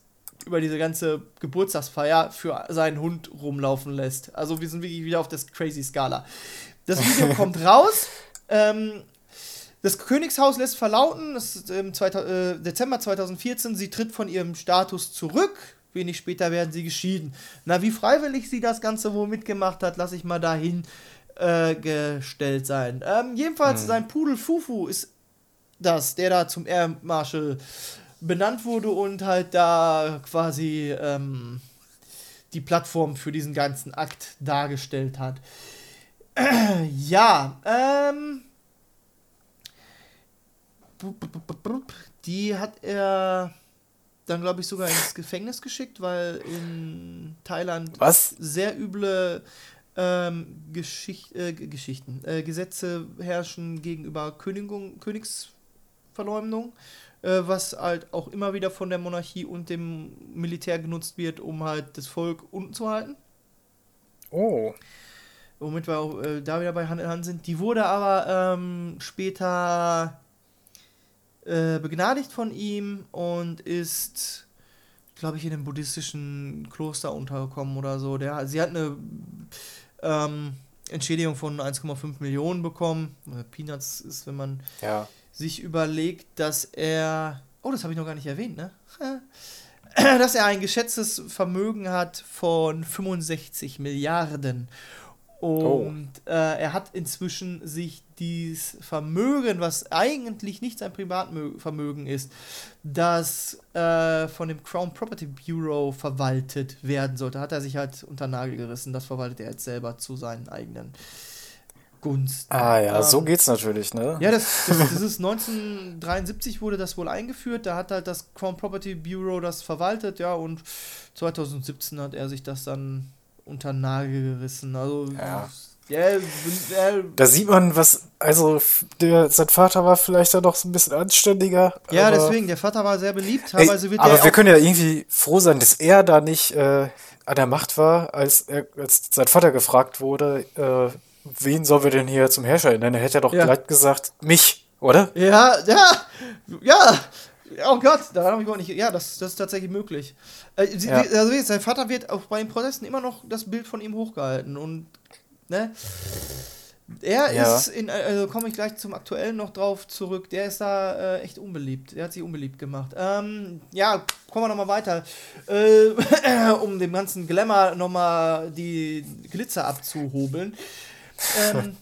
über diese ganze Geburtstagsfeier für seinen Hund rumlaufen lässt. Also wir sind wirklich wieder auf das crazy Skala. Das Video (laughs) kommt raus. Ähm, das Königshaus lässt verlauten, das ist im 2000, äh, Dezember 2014, sie tritt von ihrem Status zurück. Wenig später werden sie geschieden. Na, wie freiwillig sie das Ganze wohl mitgemacht hat, lasse ich mal dahin äh, gestellt sein. Ähm, jedenfalls, sein Pudel Fufu ist das, der da zum Air Marshal benannt wurde und halt da quasi ähm, die Plattform für diesen ganzen Akt dargestellt hat. (clears throat) ja, ähm. Die hat er dann, glaube ich, sogar ins Gefängnis geschickt, weil in Thailand
Was?
sehr üble ähm, Geschicht, äh, Geschichten, äh, Gesetze herrschen gegenüber Königung, Königsverleumdung, äh, was halt auch immer wieder von der Monarchie und dem Militär genutzt wird, um halt das Volk unten zu halten.
Oh.
Womit wir auch äh, da wieder bei Hand in Hand sind. Die wurde aber ähm, später äh, begnadigt von ihm und ist, glaube ich, in einem buddhistischen Kloster untergekommen oder so. Der, sie hat eine ähm, Entschädigung von 1,5 Millionen bekommen. Äh, Peanuts ist, wenn man
Ja.
Sich überlegt, dass er. Oh, das habe ich noch gar nicht erwähnt, ne? (laughs) Dass er ein geschätztes Vermögen hat von 65 Milliarden. Und äh, er hat inzwischen sich dieses Vermögen, was eigentlich nicht sein Privatvermögen ist, das äh, von dem Crown Property Bureau verwaltet werden sollte, hat er sich halt unter Nagel gerissen. Das verwaltet er jetzt selber zu seinen eigenen Gunsten.
Ah ja,
Ähm,
so geht's natürlich, ne?
ja, das, das, das ist 1973 wurde das wohl eingeführt. Da hat halt das Crown Property Bureau das verwaltet, ja, und 2017 hat er sich das dann unter den Nagel gerissen. Also,
Ja.
ja, ja,
Da sieht man, was, also der, sein Vater war vielleicht dann doch so ein bisschen anständiger.
ja deswegen, der Vater war sehr beliebt,
Ey,
teilweise wird
aber wir können ja irgendwie froh sein, dass er da nicht äh, an der Macht war, als, er, als sein Vater gefragt wurde, äh, wen sollen wir denn hier zum Herrscher nennen? Er hätte ja doch
Ja.
gleich gesagt, mich, oder?
Ja, ja, ja. Oh Gott, daran habe ich gar nicht. Ja, das, das ist tatsächlich möglich. Äh, sie,
Ja.
also, sein Vater wird auch bei den Protesten immer noch das Bild von ihm hochgehalten. Und, ne? Er
Ja.
ist, in, also komme ich gleich zum Aktuellen noch drauf zurück, der ist da äh, echt unbeliebt. Der hat sich unbeliebt gemacht. Ähm, ja, kommen wir nochmal weiter. Äh, (clears throat) um dem ganzen Glamour nochmal die Glitzer abzuhobeln. Ähm,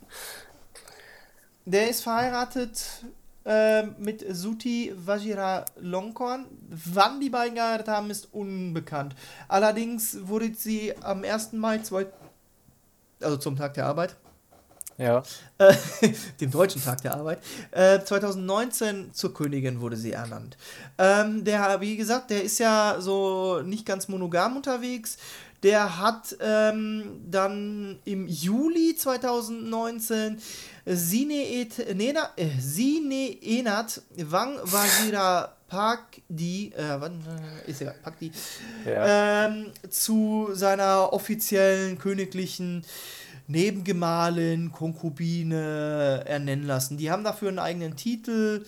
der ist verheiratet äh, mit Suti Vajira Longkorn. Wann die beiden geheiratet haben, ist unbekannt. Allerdings wurde sie am 1. Mai, zwei, also zum Tag der Arbeit,
Ja.
äh, (laughs) dem deutschen Tag der Arbeit, äh, 2019 zur Königin wurde sie ernannt. Ähm, der, wie gesagt, der ist ja so nicht ganz monogam unterwegs. Der hat ähm, dann im Juli 2019 Sine, Et, Nena, äh, Sine Enat Wang Vajira Pakdi, äh, wann, äh, ist egal, Pakdi,
Ja.
ähm, zu seiner offiziellen königlichen Nebengemahlin, Konkubine ernennen lassen. Die haben dafür einen eigenen Titel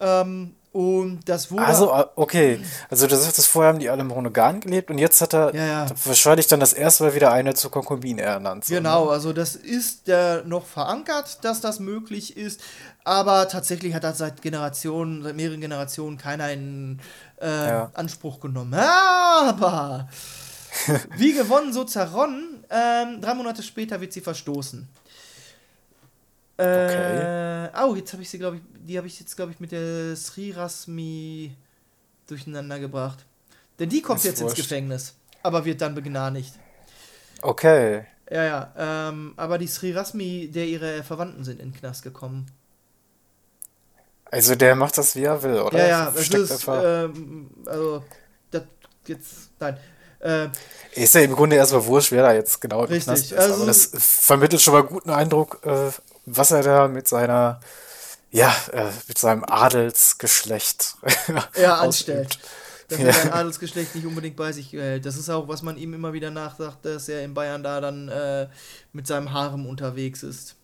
ähm, und das wurde.
Also, äh, okay. Also, du sagtest, vorher haben die alle monogam gelebt und jetzt hat er
Ja, ja.
wahrscheinlich dann das erste Mal wieder eine zur Konkubine ernannt. so,
Genau,
ne?
also das ist äh, noch verankert, dass das möglich ist, aber tatsächlich hat das seit Generationen, seit mehreren Generationen keiner in äh,
Ja.
Anspruch genommen. Aber (laughs) wie gewonnen, so zerronnen, ähm, drei Monate später wird sie verstoßen. Äh,
Okay.
Oh, jetzt habe ich sie, glaube ich, die habe ich jetzt, glaube ich, mit der Sri Rasmi durcheinander gebracht. Denn die kommt
Ist
jetzt ins
wurscht.
Gefängnis, aber wird dann begnadigt.
Okay.
Ja, ja, ähm, aber die Sri Rasmi, der ihre Verwandten sind in den Knast gekommen.
Also, der macht das, wie er will, oder?
Ja, ja, es
Steckt
ist, ähm, also, das jetzt, nein, äh,
Ist ja im Grunde erstmal wurscht, wer da jetzt genau im
Richtig,
Knast ist.
also-
aber das vermittelt schon mal guten Eindruck, äh, was er da mit seiner, ja, äh, mit seinem Adelsgeschlecht (laughs)
ja, anstellt. Dass
Ja.
er sein Adelsgeschlecht nicht unbedingt bei sich behält. Das ist auch, was man ihm immer wieder nachsagt, dass er in Bayern da dann äh, mit seinem Harem unterwegs ist.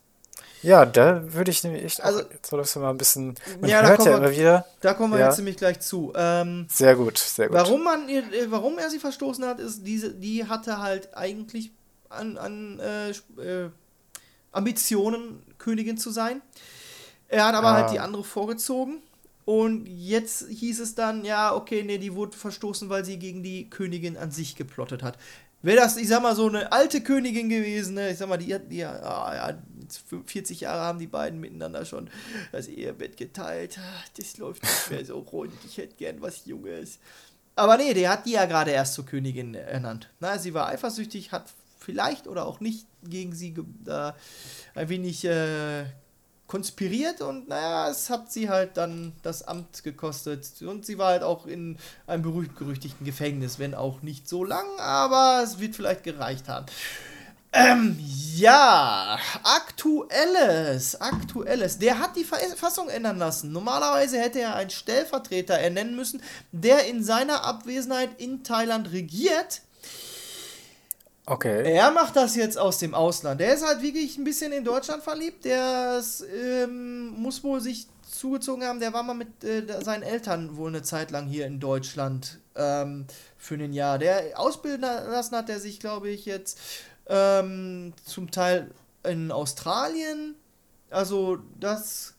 Ja, da würde ich nämlich echt
Also-
auch, jetzt solltest du mal ein bisschen, man
Ja, da
hört
kommen
ja
wir-
immer wieder,
Da kommen wir
Ja.
jetzt nämlich gleich zu. Ähm,
sehr gut, sehr gut.
Warum, man, äh, warum er sie verstoßen hat, ist, diese, die hatte halt eigentlich an, an äh, äh, Ambitionen, Königin zu sein. Er hat aber
Ah.
halt die andere vorgezogen. Und jetzt hieß es dann, ja, okay, nee, die wurde verstoßen, weil sie gegen die Königin an sich geplottet hat. Wäre das, ich sag mal, so eine alte Königin gewesen, ne? ich sag mal, die hat, die, ah, ja, 40 Jahre haben die beiden miteinander schon das Ehebett geteilt. Ah, Das läuft nicht mehr so rund. Ich hätte gern was Junges. Aber nee, der hat die ja gerade erst zur Königin ernannt. Na, sie war eifersüchtig, hat vielleicht oder auch nicht gegen sie da ein wenig äh, konspiriert und naja, es hat sie halt dann das Amt gekostet. Und sie war halt auch in einem berühmt-gerüchtigten Gefängnis, wenn auch nicht so lang, aber es wird vielleicht gereicht haben. Ähm, ja, aktuelles, aktuelles. Der hat die Verfassung ändern lassen. Normalerweise hätte er einen Stellvertreter ernennen müssen, der in seiner Abwesenheit in Thailand regiert.
Okay.
Er macht das jetzt aus dem Ausland. Der ist halt wirklich ein bisschen in Deutschland verliebt. Der ist, ähm, muss wohl sich zugezogen haben. Der war mal mit äh, seinen Eltern wohl eine Zeit lang hier in Deutschland ähm, für ein Jahr. Der ausbilden lassen hat er sich, glaube ich, jetzt ähm, zum Teil in Australien. Also das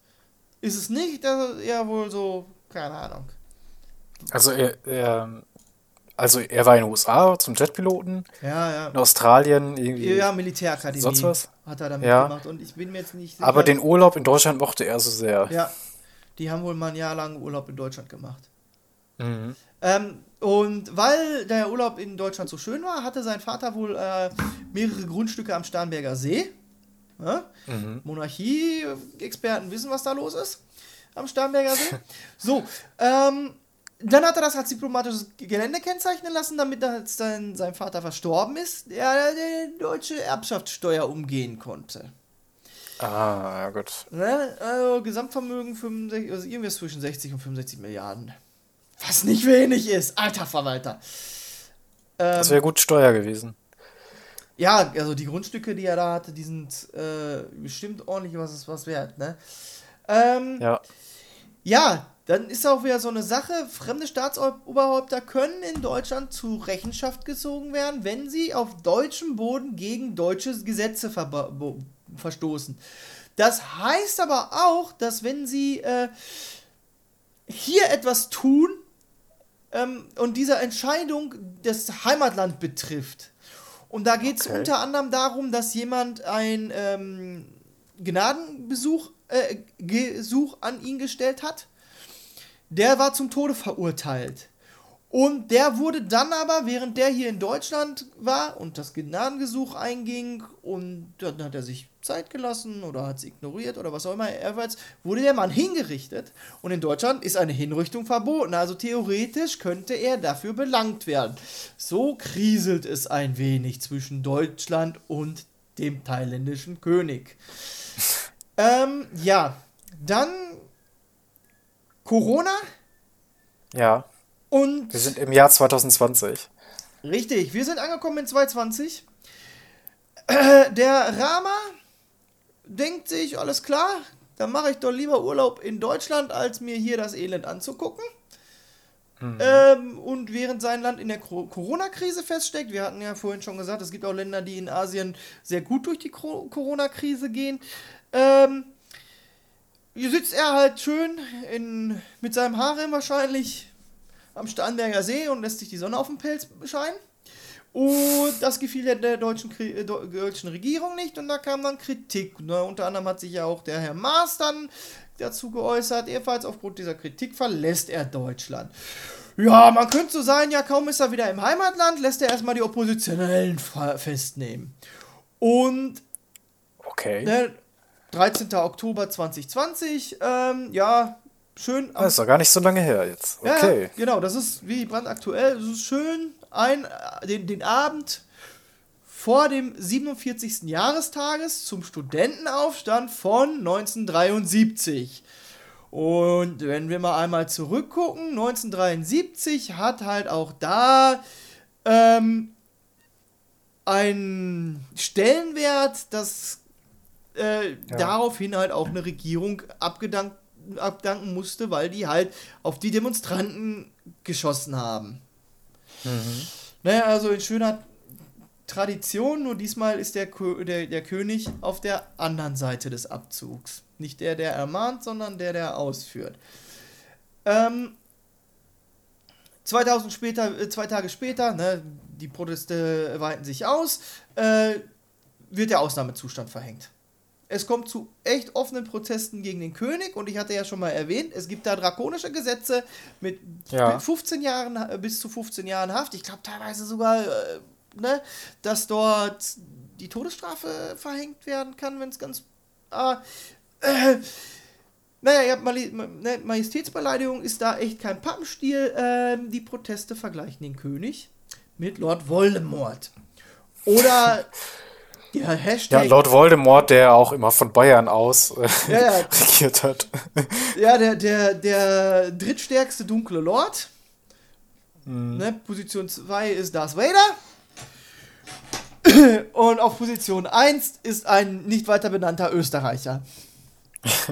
ist es nicht. Das ist eher wohl so, keine Ahnung.
Also er, er, also er war in den USA zum Jetpiloten,
Ja, ja.
in Australien irgendwie.
Ja, Militärakademie
Sonst was?
hat er damit
Ja.
gemacht. Und ich bin mir jetzt nicht sicher.
aber den Urlaub in Deutschland mochte er so sehr.
Ja, die haben wohl mal ein Jahr lang Urlaub in Deutschland gemacht.
Mhm.
Ähm, und weil der Urlaub in Deutschland so schön war, hatte sein Vater wohl äh, mehrere Grundstücke am Starnberger See. Ja?
Mhm.
Monarchie-Experten wissen, was da los ist am Starnberger See. (laughs) So, ähm, dann hat er das als diplomatisches Gelände kennzeichnen lassen, damit als sein, sein Vater verstorben ist, er die deutsche Erbschaftssteuer umgehen konnte.
Ah, ja gut.
Ne? Also Gesamtvermögen 65, also irgendwas zwischen 60 und 65 Milliarden. Was nicht wenig ist, alter Verwalter.
Das
Ähm,
wäre gut Steuer gewesen.
ja, also die Grundstücke, die er da hatte, die sind äh, bestimmt ordentlich was ist was wert, ne? Ähm,
Ja.
ja, dann ist auch wieder so eine Sache, fremde Staatsoberhäupter können in Deutschland zu Rechenschaft gezogen werden, wenn sie auf deutschem Boden gegen deutsche Gesetze verstoßen. Das heißt aber auch, dass wenn sie äh, hier etwas tun ähm, und diese Entscheidung das Heimatland betrifft, und da geht es okay. unter anderem darum, dass jemand ein ähm, Gnadenbesuch äh, Gesuch an ihn gestellt hat, der war zum Tode verurteilt. Und der wurde dann aber, während der hier in Deutschland war und das Gnadengesuch einging und dann hat er sich Zeit gelassen oder hat es ignoriert oder was auch immer, jedenfalls wurde der Mann hingerichtet und in Deutschland ist eine Hinrichtung verboten. Also theoretisch könnte er dafür belangt werden. So kriselt es ein wenig zwischen Deutschland und dem thailändischen König. (laughs) ähm, ja, dann Corona.
Ja.
Und
wir sind im Jahr 2020.
Richtig, wir sind angekommen in 2020. Äh, (clears throat) der Rama denkt sich, alles klar, dann mache ich doch lieber Urlaub in Deutschland, als mir hier das Elend anzugucken. Mhm. Ähm, und während sein Land in der Corona-Krise feststeckt, wir hatten ja vorhin schon gesagt, es gibt auch Länder, die in Asien sehr gut durch die Corona-Krise gehen, ähm, hier sitzt er halt schön in, mit seinem Harem wahrscheinlich am Starnberger See und lässt sich die Sonne auf den Pelz scheinen. Und das gefiel der, der deutschen, äh, deutschen Regierung nicht und da kam dann Kritik. Ne? Unter anderem hat sich ja auch der Herr Maas dann dazu geäußert. Ebenfalls aufgrund dieser Kritik verlässt er Deutschland. Ja, man könnte so sein, ja, kaum ist er wieder im Heimatland, lässt er erstmal die Oppositionellen festnehmen. Und
okay.
Ne, 13. Oktober 2020, ähm, ja, schön.
Das ist doch gar nicht so lange her jetzt. Okay.
Ja, genau, das ist wie brandaktuell. Das ist schön, ein, den, den Abend vor dem 47. Jahrestages zum Studentenaufstand von 1973. Und wenn wir mal einmal zurückgucken, 1973 hat halt auch da ähm, ein Stellenwert, das äh, ja. daraufhin halt auch eine Regierung abgedankt abdanken musste, weil die halt auf die Demonstranten geschossen haben. Mhm. Naja, also in schöner Tradition, nur diesmal ist der, der, der König auf der anderen Seite des Abzugs. Nicht der, der ermahnt, sondern der, der ausführt. Ähm, 2000 später, äh, zwei Tage später, ne, die Proteste weiten sich aus, äh, wird der Ausnahmezustand verhängt. Es kommt zu echt offenen Protesten gegen den König und ich hatte ja schon mal erwähnt, es gibt da drakonische Gesetze mit, ja. 15 Jahren, bis zu 15 Jahren Haft. Ich glaube teilweise sogar, äh, ne, dass dort die Todesstrafe verhängt werden kann, wenn es ganz. Ah, äh, naja, ne, Majestätsbeleidigung ist da echt kein Pappenstiel. Ähm, die Proteste vergleichen den König mit Lord Voldemort. Oder Ja, Hashtag.
Ja, laut Voldemort, der auch immer von Bayern aus äh, ja, ja. (laughs) regiert hat.
Ja, der, der, der drittstärkste dunkle Lord. Hm. Ne, Position 2 ist Darth Vader. Und auf Position 1 ist ein nicht weiter benannter Österreicher. (laughs)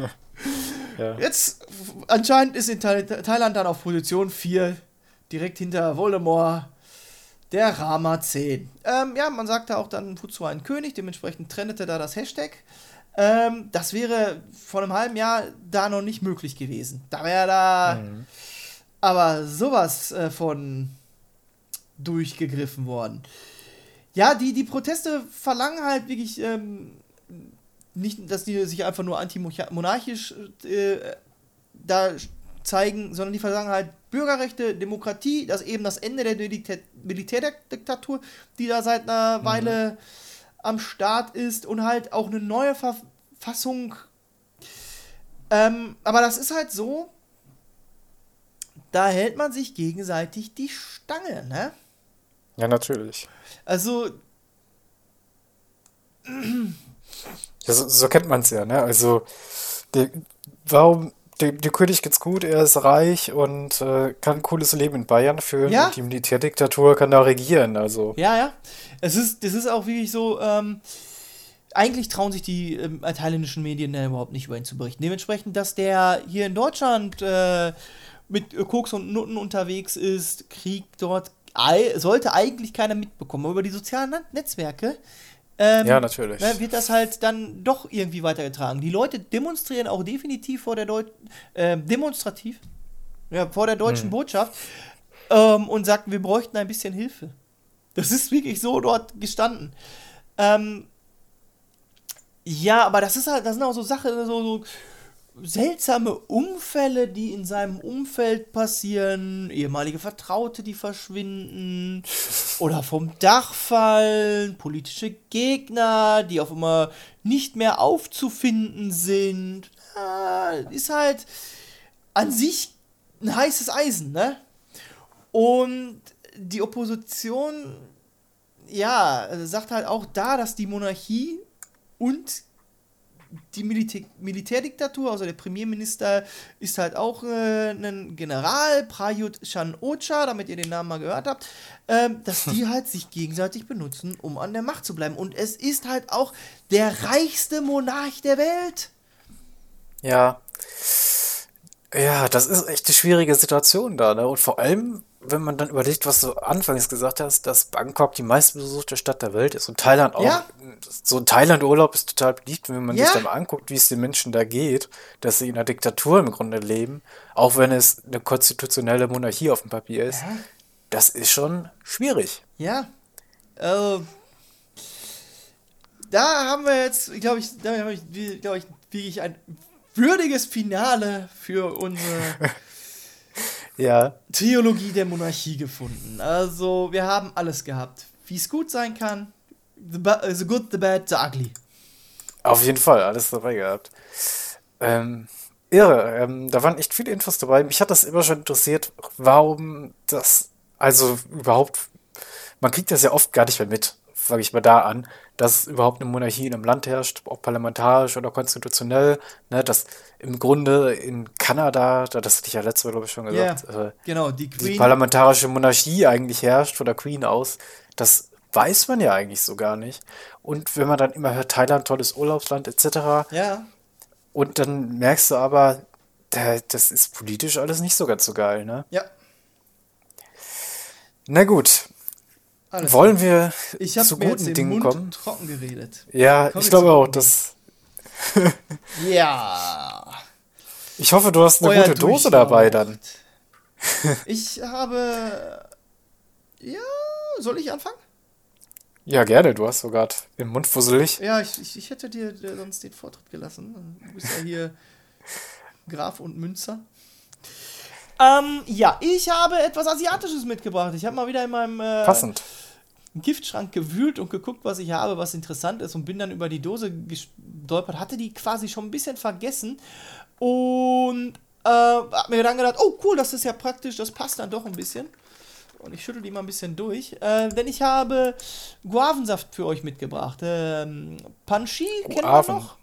ja. Jetzt, anscheinend ist in Thailand dann auf Position 4 direkt hinter Voldemort der Rama 10. Ähm, ja, man sagte auch dann Putzu ein König, dementsprechend trennete da das Hashtag. Ähm, das wäre vor einem halben Jahr da noch nicht möglich gewesen. Da wäre da mhm. aber sowas äh, von durchgegriffen worden. Ja, die, die Proteste verlangen halt wirklich ähm, nicht, dass die sich einfach nur antimonarchisch äh, da zeigen, sondern die verlangen halt Bürgerrechte, Demokratie, das eben das Ende der Militärdiktatur, die da seit einer mhm. Weile am Start ist und halt auch eine neue Verfassung. Ähm, aber das ist halt so, da hält man sich gegenseitig die Stange, ne?
Ja, natürlich.
Also.
Ja, so, so kennt man es ja, ne? Also, die, warum dem, dem König geht's gut, er ist reich und äh, kann ein cooles Leben in Bayern führen ja? und die Militärdiktatur kann da regieren, also.
Ja, ja. Es ist, das ist auch wirklich so, ähm, eigentlich trauen sich die ähm, thailändischen Medien da überhaupt nicht über ihn zu berichten. Dementsprechend, dass der hier in Deutschland äh, mit Koks und Nutten unterwegs ist, Krieg dort, sollte eigentlich keiner mitbekommen. Aber über die sozialen Net- Netzwerke ähm,
Ja, natürlich.
ne, wird das halt dann doch irgendwie weitergetragen. Die Leute demonstrieren auch definitiv vor der Deut äh, demonstrativ ja, vor der deutschen Botschaft ähm, und sagten, wir bräuchten ein bisschen Hilfe. Das ist wirklich so dort gestanden. Ähm, ja, aber das ist halt, das sind auch so Sachen, so, so seltsame Unfälle, die in seinem Umfeld passieren, ehemalige Vertraute, die verschwinden oder vom Dach fallen, politische Gegner, die auf immer nicht mehr aufzufinden sind. Ja, ist halt an sich ein heißes Eisen, ne? Und die Opposition, ja, sagt halt auch da, dass die Monarchie und die Militä Militärdiktatur, also der Premierminister ist halt auch äh, ein General, Prayut Chan Ocha, damit ihr den Namen mal gehört habt, ähm, dass die (laughs) halt sich gegenseitig benutzen, um an der Macht zu bleiben. Und es ist halt auch der reichste Monarch der Welt.
Ja. Ja, das ist echt eine schwierige Situation da, ne? Und vor allem, wenn man dann überlegt, was du anfangs gesagt hast, dass Bangkok die meistbesuchte Stadt der Welt ist und Thailand auch.
Ja.
So ein Thailand-Urlaub ist total beliebt, wenn man
Ja.
sich dann anguckt, wie es den Menschen da geht, dass sie in einer Diktatur im Grunde leben, auch wenn es eine konstitutionelle Monarchie auf dem Papier ist. Das ist schon schwierig.
Ja. Äh, da haben wir jetzt, glaube ich, da habe ich, glaube ich, wirklich ein würdiges Finale für unsere (laughs)
Ja.
Theologie der Monarchie gefunden. Also, wir haben alles gehabt. Wie es gut sein kann. The, the good, the bad, the ugly.
Auf jeden Fall, alles dabei gehabt. Ähm, irre, ähm, da waren echt viele Infos dabei. Mich hat das immer schon interessiert, warum das, also überhaupt, man kriegt das ja oft gar nicht mehr mit, fange ich mal da an, dass überhaupt eine Monarchie in einem Land herrscht, ob parlamentarisch oder konstitutionell, ne, dass im Grunde in Kanada, da- das hatte ich ja letztes Mal, glaube ich, schon gesagt, äh,
genau, die
die
Queen.
parlamentarische Monarchie eigentlich herrscht von der Queen aus, das weiß man ja eigentlich so gar nicht. Und wenn man dann immer hört, Thailand, tolles Urlaubsland etc.,
Ja,
und dann merkst du aber, da, das ist politisch alles nicht so ganz so geil, ne?
ja.
Na gut,
Alles
wollen wir
Ich
zu guten Dingen
Mund
kommen?
trocken geredet.
Ja,
Kommen
ich glaube auch, dass. (laughs)
Ja.
Ich hoffe, du hast eine
Euer
gute Dose dabei dann.
Ich habe. Ja, soll ich anfangen?
Ja, gerne, du hast sogar den Mund fusselig.
Ja, ich, ich, ich hätte dir sonst den Vortritt gelassen. Du bist ja hier Graf und Münzer. Ähm, ja, ich habe etwas Asiatisches mitgebracht. Ich habe mal wieder in meinem äh,
Passend.
Giftschrank gewühlt und geguckt, was ich habe, was interessant ist und bin dann über die Dose gestolpert, hatte die quasi schon ein bisschen vergessen und äh, hab mir dann gedacht, oh cool, das ist ja praktisch, das passt dann doch ein bisschen. Und ich schüttel die mal ein bisschen durch, äh, denn ich habe Guavensaft für euch mitgebracht. Ähm, Panchi kennt man
Guaven.
noch?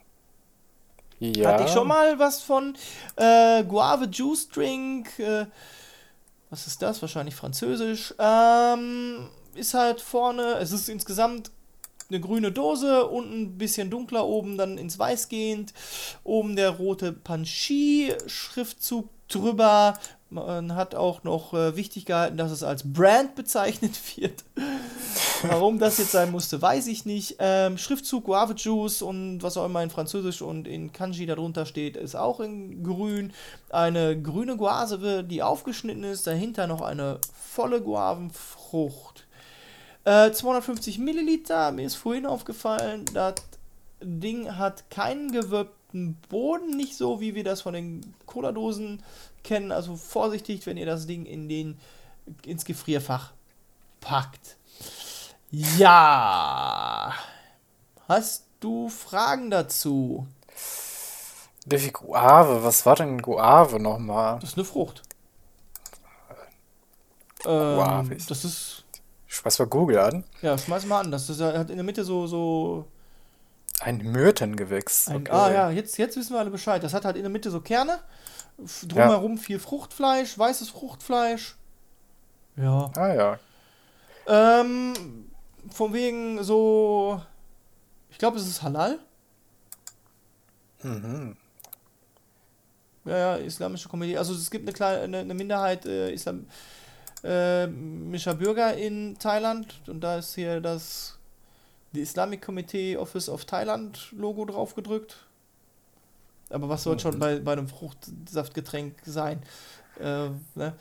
Ja.
Hatte ich schon mal was von äh, Guave Juice Drink. Äh, was ist das? Wahrscheinlich französisch. Ähm, ist halt vorne, es ist insgesamt eine grüne Dose, unten ein bisschen dunkler, oben dann ins Weiß gehend. Oben der rote Panchi-Schriftzug drüber. Man hat auch noch äh, wichtig gehalten, dass es als Brand bezeichnet (laughs) wird. Warum das jetzt sein musste, weiß ich nicht. Ähm, Schriftzug Guave Juice und was auch immer in Französisch und in Kanji darunter steht, ist auch in grün. Eine grüne Guave, die aufgeschnitten ist. Dahinter noch eine volle Guavenfrucht. Äh, 250 Milliliter. Mir ist vorhin aufgefallen, das Ding hat keinen gewölbten Boden, nicht so wie wir das von den Cola-Dosen kennen. Also vorsichtig, wenn ihr das Ding in den, ins Gefrierfach packt. Ja. Hast du Fragen dazu?
Die Guave, was war denn Guave nochmal?
Das ist eine Frucht. Ähm,
Guave.
das ist.
Schmeiß mal Google an.
Ja, schmeiß mal an. Das ist, hat in der Mitte so. so
Ein Myrtengewächs.
ein,
Okay.
Ah ja, jetzt, jetzt wissen wir alle Bescheid. Das hat halt in der Mitte so Kerne. Drumherum viel Fruchtfleisch, weißes Fruchtfleisch. Ja.
Ah ja.
Ähm, von wegen so Ich glaube, es ist halal.
Mhm.
Ja, ja, islamische Komödie. Also es gibt eine kleine eine, eine Minderheit äh, islamischer Bürger in Thailand und da ist hier das die Islamic Committee Office of Thailand Logo drauf gedrückt. Aber was soll schon bei, bei einem Fruchtsaftgetränk sein? Äh, ne?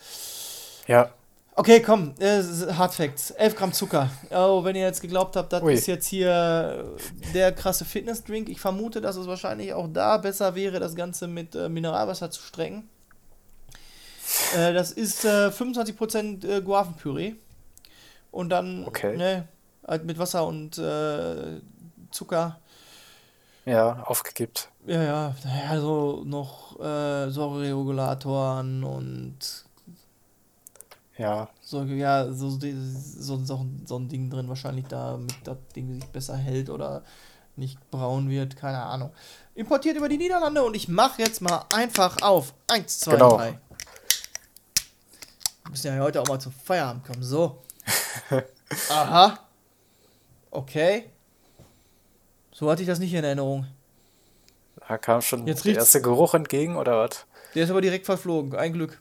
Ja,
Okay, komm, äh, Hard Facts. 11 Gramm Zucker. Oh, wenn ihr jetzt geglaubt habt, das
Ui.
ist jetzt hier der krasse Fitnessdrink. Ich vermute, dass es wahrscheinlich auch da besser wäre, das Ganze mit äh, Mineralwasser zu strecken. Äh, das ist äh, 25% äh, Guavenpüree. Und dann
Okay.
ne, halt mit Wasser und äh, Zucker.
ja, aufgekippt.
Ja, ja, naja, so noch äh, Säureregulatoren und
Ja,
So, ja, so, so, so, so, so ein Ding drin, wahrscheinlich damit das Ding sich besser hält oder nicht braun wird, keine Ahnung. Importiert über die Niederlande und ich mache jetzt mal einfach auf. Eins, zwei,
Genau.
drei. Wir müssen ja heute auch mal zum Feierabend kommen. So. (laughs) Aha. Okay. So hatte ich das nicht in Erinnerung.
da kam schon
Jetzt
der erste Geruch entgegen, oder was?
Der ist aber direkt verflogen. Ein Glück.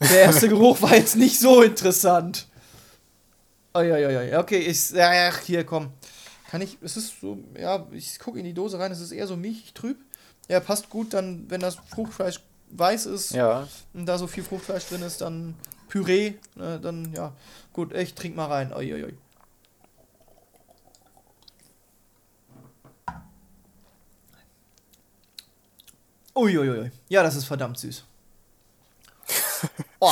Der erste Geruch war jetzt nicht so interessant. Uiuiui. Okay, ich. Ja, ja, hier, komm. Kann ich. Es ist so. Ja, ich gucke in die Dose rein. Es ist eher so milchig trüb. Ja, passt gut, dann, wenn das Fruchtfleisch weiß ist
Ja,
und da so viel Fruchtfleisch drin ist, dann Püree. Ne, dann, ja. Gut, ich trink mal rein. Uiuiui. Uiuiui. Ja, das ist verdammt süß. (laughs) Oh.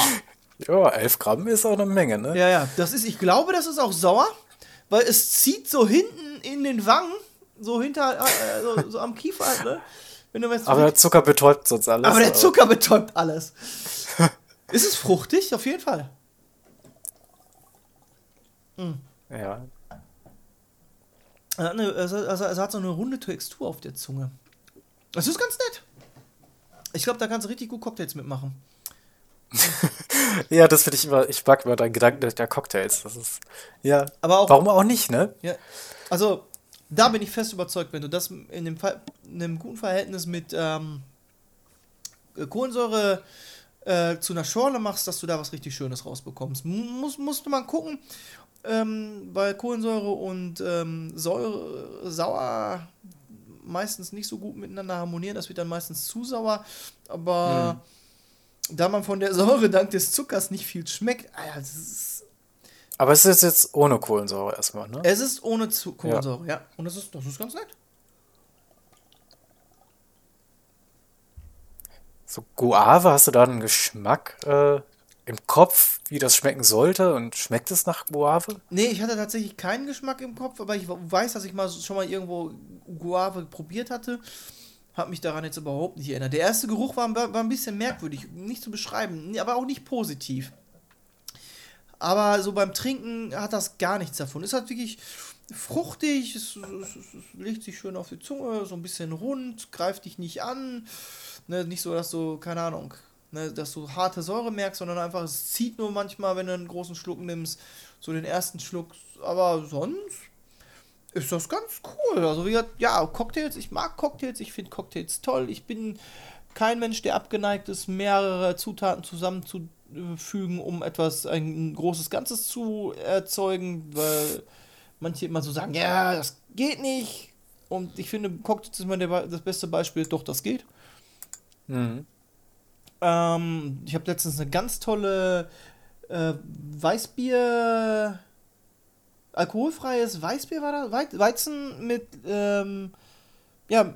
ja, 11 Gramm ist auch eine Menge, ne?
Ja, ja, das ist, ich glaube, das ist auch sauer, weil es zieht so hinten in den Wangen, so hinter, äh, so, so am Kiefer, ne? Wenn du weißt,
Aber der Zucker betäubt sonst alles.
aber der Zucker betäubt alles. (laughs) ist es fruchtig? Auf jeden Fall.
Ja,
Er hat, eine, also, also, es hat so eine runde Textur auf der Zunge. Das ist ganz nett. Ich glaube, da kannst du richtig gut Cocktails mitmachen. (laughs)
ja das finde ich immer, ich mag immer deinen Gedanken der Cocktails. Das ist, ja,
Aber auch-
warum auch nicht, ne?
Ja, also da bin ich fest überzeugt, wenn du das in dem Fall, in einem guten Verhältnis mit ähm, Kohlensäure äh, zu einer Schorle machst, dass du da was richtig Schönes rausbekommst. Muss, musst du mal gucken, ähm, weil Kohlensäure und ähm, Säure, sauer meistens nicht so gut miteinander harmonieren. Das wird dann meistens zu sauer, aber da man von der (laughs) Säure dank des Zuckers nicht viel schmeckt, Alter, das ist
Aber es ist jetzt ohne Kohlensäure erstmal, ne?
es ist ohne Zu Kohlensäure, ja. Und das ist, das ist ganz nett.
So Guave, hast du da einen Geschmack äh, im Kopf, wie das schmecken sollte? Und schmeckt es nach Guave?
Nee, ich hatte tatsächlich keinen Geschmack im Kopf, aber ich weiß, dass ich mal schon mal irgendwo Guave probiert hatte. Hab mich daran jetzt überhaupt nicht erinnert. Der erste Geruch war, war ein bisschen merkwürdig, nicht zu beschreiben, aber auch nicht positiv. Aber so beim Trinken hat das gar nichts davon. Ist halt wirklich fruchtig, es, es, es, legt sich schön auf die Zunge, so ein bisschen rund, greift dich nicht an. Ne, nicht so, dass du, keine Ahnung, ne, dass du harte Säure merkst, sondern einfach, es zieht nur manchmal, wenn du einen großen Schluck nimmst, so den ersten Schluck. Aber sonst ist das ganz cool. Also, wie gesagt, ja, Cocktails, ich mag Cocktails, ich finde Cocktails toll. Ich bin kein Mensch, der abgeneigt ist, mehrere Zutaten zusammenzufügen, um etwas, ein großes Ganzes zu erzeugen, weil manche immer so sagen, ja, das geht nicht. Und ich finde, Cocktails ist mal Be- das beste Beispiel, doch, das geht.
Mhm.
Ähm, ich habe letztens eine ganz tolle äh, Weißbier, alkoholfreies Weißbier war da, Wei- Weizen mit, ähm, ja,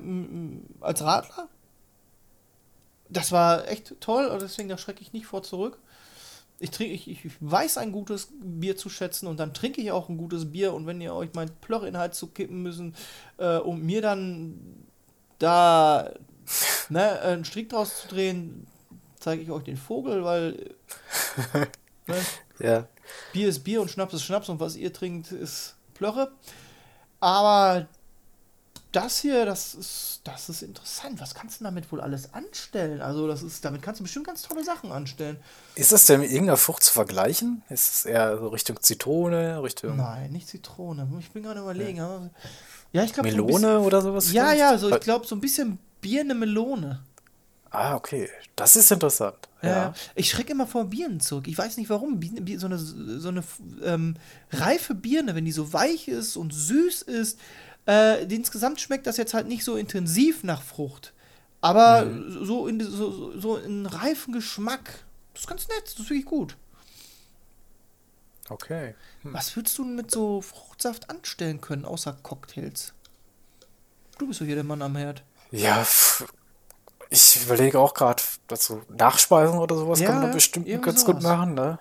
als Radler. Das war echt toll, und deswegen da schrecke ich nicht vor zurück. Ich, trinke, ich, ich weiß ein gutes Bier zu schätzen und dann trinke ich auch ein gutes Bier und wenn ihr euch meint, Plörre in den Hals zu kippen müssen äh, und mir dann da ne, einen Strick draus zu drehen, zeige ich euch den Vogel, weil (laughs) ne,
Ja.
Bier ist Bier und Schnaps ist Schnaps und was ihr trinkt ist Plörre. Aber das hier, das ist, das ist interessant. Was kannst du damit wohl alles anstellen? Also, das ist, damit kannst du bestimmt ganz tolle Sachen anstellen.
Ist das denn mit irgendeiner Frucht zu vergleichen? Ist es eher so Richtung Zitrone, Richtung.
Nein, nicht Zitrone. Ich bin gerade überlegen. aber Ja, ich glaube so
Melone
bisschen-
oder sowas?
Ja,
vielleicht?
ja, so ich glaube so ein bisschen Birne Melone.
Ah, okay. Das ist interessant.
Ja.
Ja.
Ich schrecke immer vor Birnen zurück. Ich weiß nicht warum. So eine, so eine ähm, reife Birne, wenn die so weich ist und süß ist, äh, insgesamt schmeckt das jetzt halt nicht so intensiv nach Frucht. Aber so, in, so, so- in reifen Geschmack. Das ist ganz nett, das ist wirklich gut.
Okay.
Was würdest du mit so Fruchtsaft anstellen können, außer Cocktails? Du bist doch hier der Mann am Herd.
Ja, ich überlege auch gerade, dazu Nachspeisen oder sowas
Ja,
kann man bestimmt ganz gut
sowas.
machen, ne?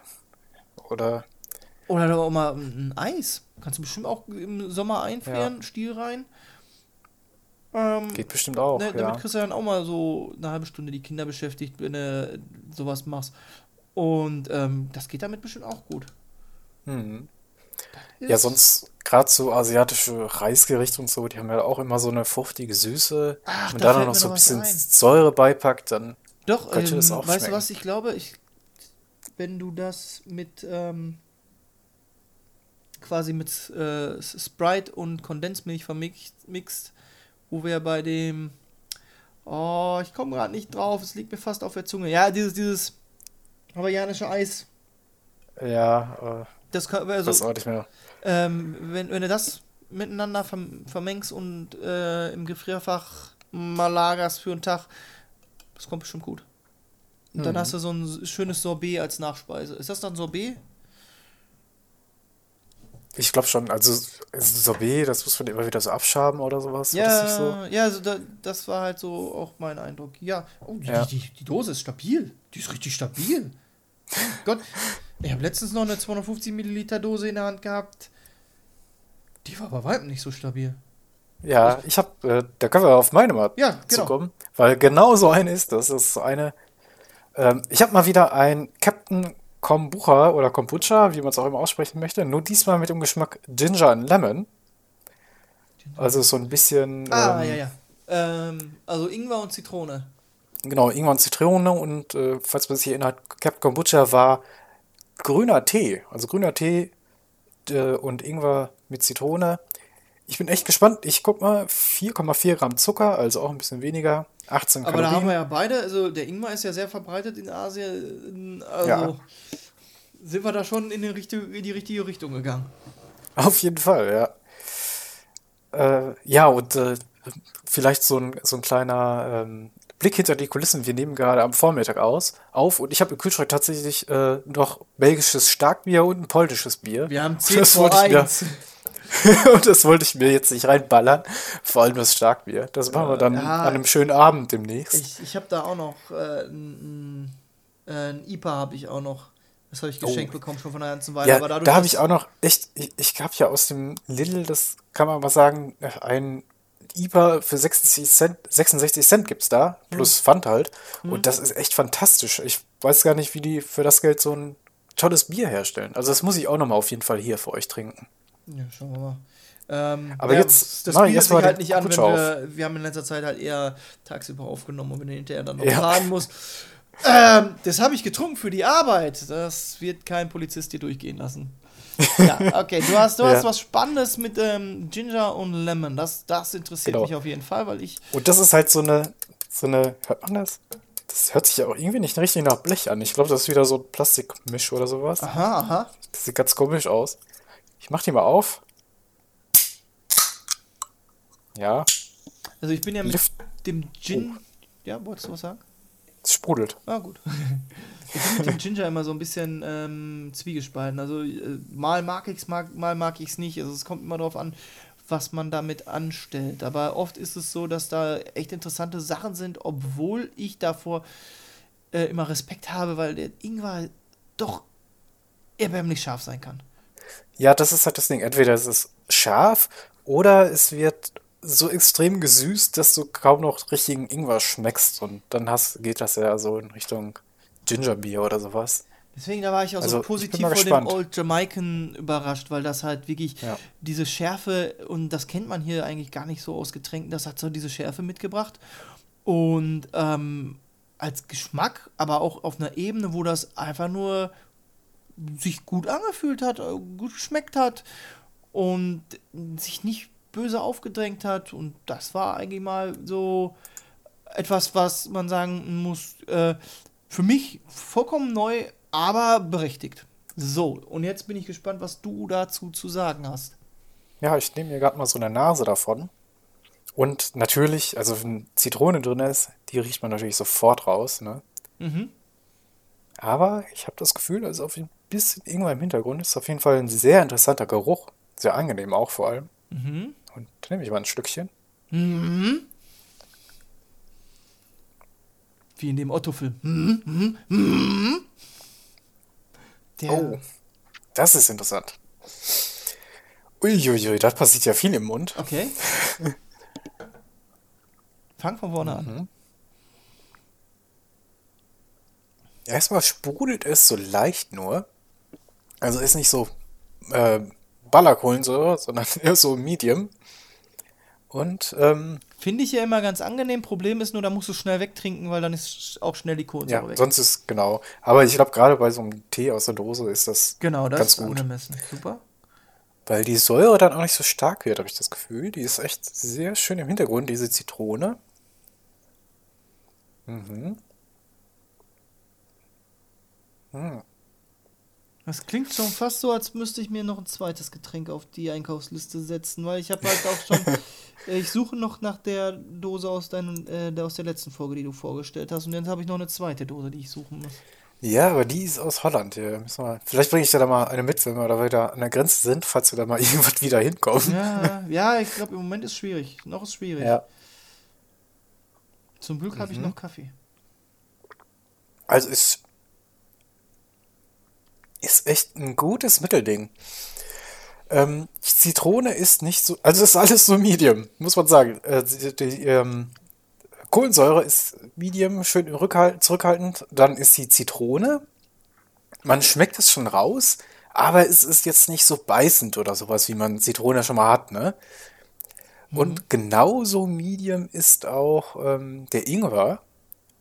Oder,
Oder doch auch mal ein Eis. Kannst du bestimmt auch im Sommer einfrieren, Stiel rein. Ähm,
geht bestimmt auch,
ne,
ja.
Damit kriegst du dann auch mal so eine halbe Stunde die Kinder beschäftigt, wenn du sowas machst. Und ähm, das geht damit bestimmt auch gut.
Mhm. Ja, sonst gerade so asiatische Reisgerichte und so, die haben ja auch immer so eine fruchtige Süße.
Ach,
Wenn
da
man da
fällt
noch so ein bisschen
ein.
Säure beipackt, dann
Doch,
könnte
ähm,
das auch
weißt du was, ich glaube, ich, wenn du das mit ähm, quasi mit äh, Sprite und Kondensmilch vermixt, mixt, wo wir bei dem oh, ich komme gerade nicht drauf, es liegt mir fast auf der Zunge. Ja, dieses dieses hawaiianische Eis.
ja, äh,
Das kann,
das
also,
auch nicht mehr.
ähm, wenn, wenn du das miteinander verm vermengst und äh, im Gefrierfach mal lagerst für einen Tag, das kommt bestimmt gut. Und dann
Mhm.
hast du so ein schönes Sorbet als Nachspeise. Ist das dann Sorbet?
Ich glaube schon, also Sorbet, das muss man immer wieder so abschaben oder sowas. war das so?
Ja, ja also da, das war halt so auch mein Eindruck. Ja, oh, die,
Ja.
Die, die, die Dose ist stabil. Die ist richtig stabil. Gott, ich habe letztens noch eine 250 Milliliter Dose in der Hand gehabt. Die war bei weitem nicht so stabil.
Ja, ich habe, äh, da können wir auf meine mal
Ja, genau.
zukommen, weil genau so eine ist das. Das ist so eine. Ähm, ich habe mal wieder ein Captain Kombucha oder Kombucha, wie man es auch immer aussprechen möchte, nur diesmal mit dem Geschmack Ginger and Lemon. Also so ein bisschen.
Ah,
ähm,
ja, ja. Ähm, also Ingwer und Zitrone.
Genau, Ingwer und Zitrone und äh, falls man sich erinnert, Captain Kombucha war grüner Tee. Also grüner Tee äh, und Ingwer mit Zitrone. Ich bin echt gespannt. Ich guck mal, 4,4 Gramm Zucker, also auch ein bisschen weniger. 18
Aber da haben wir ja beide, also der Ingwer ist ja sehr verbreitet in Asien. Also
Ja.
sind wir da schon in die, richtige, in die richtige Richtung gegangen.
Auf jeden Fall, ja. Äh, ja, und äh, vielleicht so ein, so ein kleiner ähm, Blick hinter die Kulissen. Wir nehmen gerade am Vormittag aus, auf und ich habe im Kühlschrank tatsächlich äh, noch belgisches Starkbier und ein polnisches Bier.
Wir haben 10 (laughs)
Das
vor
wollte ich mir-
1. (laughs)
und das wollte ich mir jetzt nicht reinballern. Vor allem das Starkbier. Das machen wir dann
ja.
an einem schönen Abend demnächst.
Ich, ich habe da auch noch äh, ein, ein, äh, ein IPA habe ich auch noch. Das habe ich geschenkt bekommen schon von einer ganzen Weile.
Oh. ja,
aber dadurch,
da habe ich auch noch echt, ich, ich habe ja aus dem Lidl, das kann man mal sagen, ein IPA für 66 Cent, 66 Cent gibt's da, plus
Hm.
Pfand halt. Und das ist echt fantastisch. Ich weiß gar nicht, wie die für das Geld so ein tolles Bier herstellen. Also das muss ich auch noch mal auf jeden Fall hier für euch trinken.
Ja, schauen wir mal. Ähm,
Aber jetzt
das
erst
sich halt nicht an, wenn wir, wir haben in letzter Zeit halt eher tagsüber aufgenommen und wenn du hinterher dann noch
Ja.
fahren musst. Ähm, das habe ich getrunken für die Arbeit. Das wird kein Polizist dir durchgehen lassen. (laughs) ja, okay. Du hast, du hast
Ja.
was Spannendes mit ähm, Ginger und Lemon. Das, das interessiert
Genau.
mich auf jeden Fall, weil ich.
Und das ist halt so eine, so eine, hört man das? Das hört sich ja auch irgendwie nicht richtig nach Blech an. Ich glaube, das ist wieder so ein Plastikmisch oder sowas.
Aha, aha.
Das sieht ganz komisch aus. Mach die mal auf. Ja,
Also ich bin ja mit
Lift.
dem Gin. Ja, wolltest du was sagen?
es sprudelt.
Ah, gut. (laughs) Ich bin mit dem Ginger immer so ein bisschen ähm, zwiegespalten. Also äh, mal mag ich es, mal, mal mag ich es nicht. Also es kommt immer darauf an, was man damit anstellt. Aber oft ist es so, dass da echt interessante Sachen sind, obwohl ich davor äh, immer Respekt habe, weil der Ingwer doch erbärmlich scharf sein kann.
Ja, das ist halt das Ding. Entweder es ist scharf oder es wird so extrem gesüßt, dass du kaum noch richtigen Ingwer schmeckst. Und dann hast, geht das ja so in Richtung Gingerbier oder sowas.
Deswegen, da war ich auch
Also,
so positiv vor
gespannt.
dem Old Jamaican überrascht, weil das halt wirklich
Ja.
diese Schärfe, und das kennt man hier eigentlich gar nicht so aus Getränken, das hat so diese Schärfe mitgebracht. Und ähm, als Geschmack, aber auch auf einer Ebene, wo das einfach nur sich gut angefühlt hat, äh, gut geschmeckt hat und sich nicht böse aufgedrängt hat. Und das war eigentlich mal so etwas, was man sagen muss, äh, für mich vollkommen neu, aber berechtigt. So, und jetzt bin ich gespannt, was du dazu zu sagen hast.
Ja, ich nehme mir gerade mal so eine Nase davon. Und natürlich, also wenn Zitrone drin ist, die riecht man natürlich sofort raus, ne?
Mhm.
Aber ich habe das Gefühl, also auf ein bisschen Ingwer im Hintergrund ist auf jeden Fall ein sehr interessanter Geruch. Sehr angenehm auch vor allem.
Mhm.
Und nehme ich mal ein Stückchen.
Mhm. Wie in dem Otto-Film. Mhm. Mhm. Mhm. Der,
Oh, das ist interessant. Uiuiui, das passiert ja viel im Mund.
Okay. Fang von vorne an.
Erstmal sprudelt es so leicht nur. Also ist nicht so äh, Ballerkohlensäure, sondern (laughs) eher so Medium. Und ähm,
Finde ich ja immer ganz angenehm. Problem ist nur, da musst du schnell wegtrinken, weil dann ist auch schnell die Kohlensäure
ja,
weg.
sonst ist genau. Aber ich glaube, gerade bei so einem Tee aus der Dose ist das
genau, das
ganz
ist
gut.
angemessen. Super.
Weil die Säure dann auch nicht so stark wird, habe ich das Gefühl. Die ist echt sehr schön im Hintergrund, diese Zitrone.
Das klingt schon fast so, als müsste ich mir noch ein zweites Getränk auf die Einkaufsliste setzen, weil ich habe halt auch schon. (laughs) ich suche noch nach der Dose aus, deinen, äh, der, aus der letzten Folge, die du vorgestellt hast. Und jetzt habe ich noch eine zweite Dose, die ich suchen muss.
Ja, aber die ist aus Holland. Hier. Vielleicht bringe ich dir da mal eine mit, wenn wir da wieder an der Grenze sind, falls wir da mal (laughs) irgendwas wieder hinkommen.
Ja, ja, ich glaube, im Moment ist schwierig. Noch ist schwierig.
Ja.
Zum Glück habe ich noch Kaffee.
Also ist, ist echt ein gutes Mittelding. Ähm, Zitrone ist nicht so, also ist alles so Medium, muss man sagen. Äh, die, die, ähm, Kohlensäure ist Medium, schön rückhalt, zurückhaltend. Dann ist die Zitrone. Man schmeckt es schon raus, aber es ist jetzt nicht so beißend oder sowas, wie man Zitrone schon mal hat, ne? Und genauso Medium ist auch ähm, der Ingwer,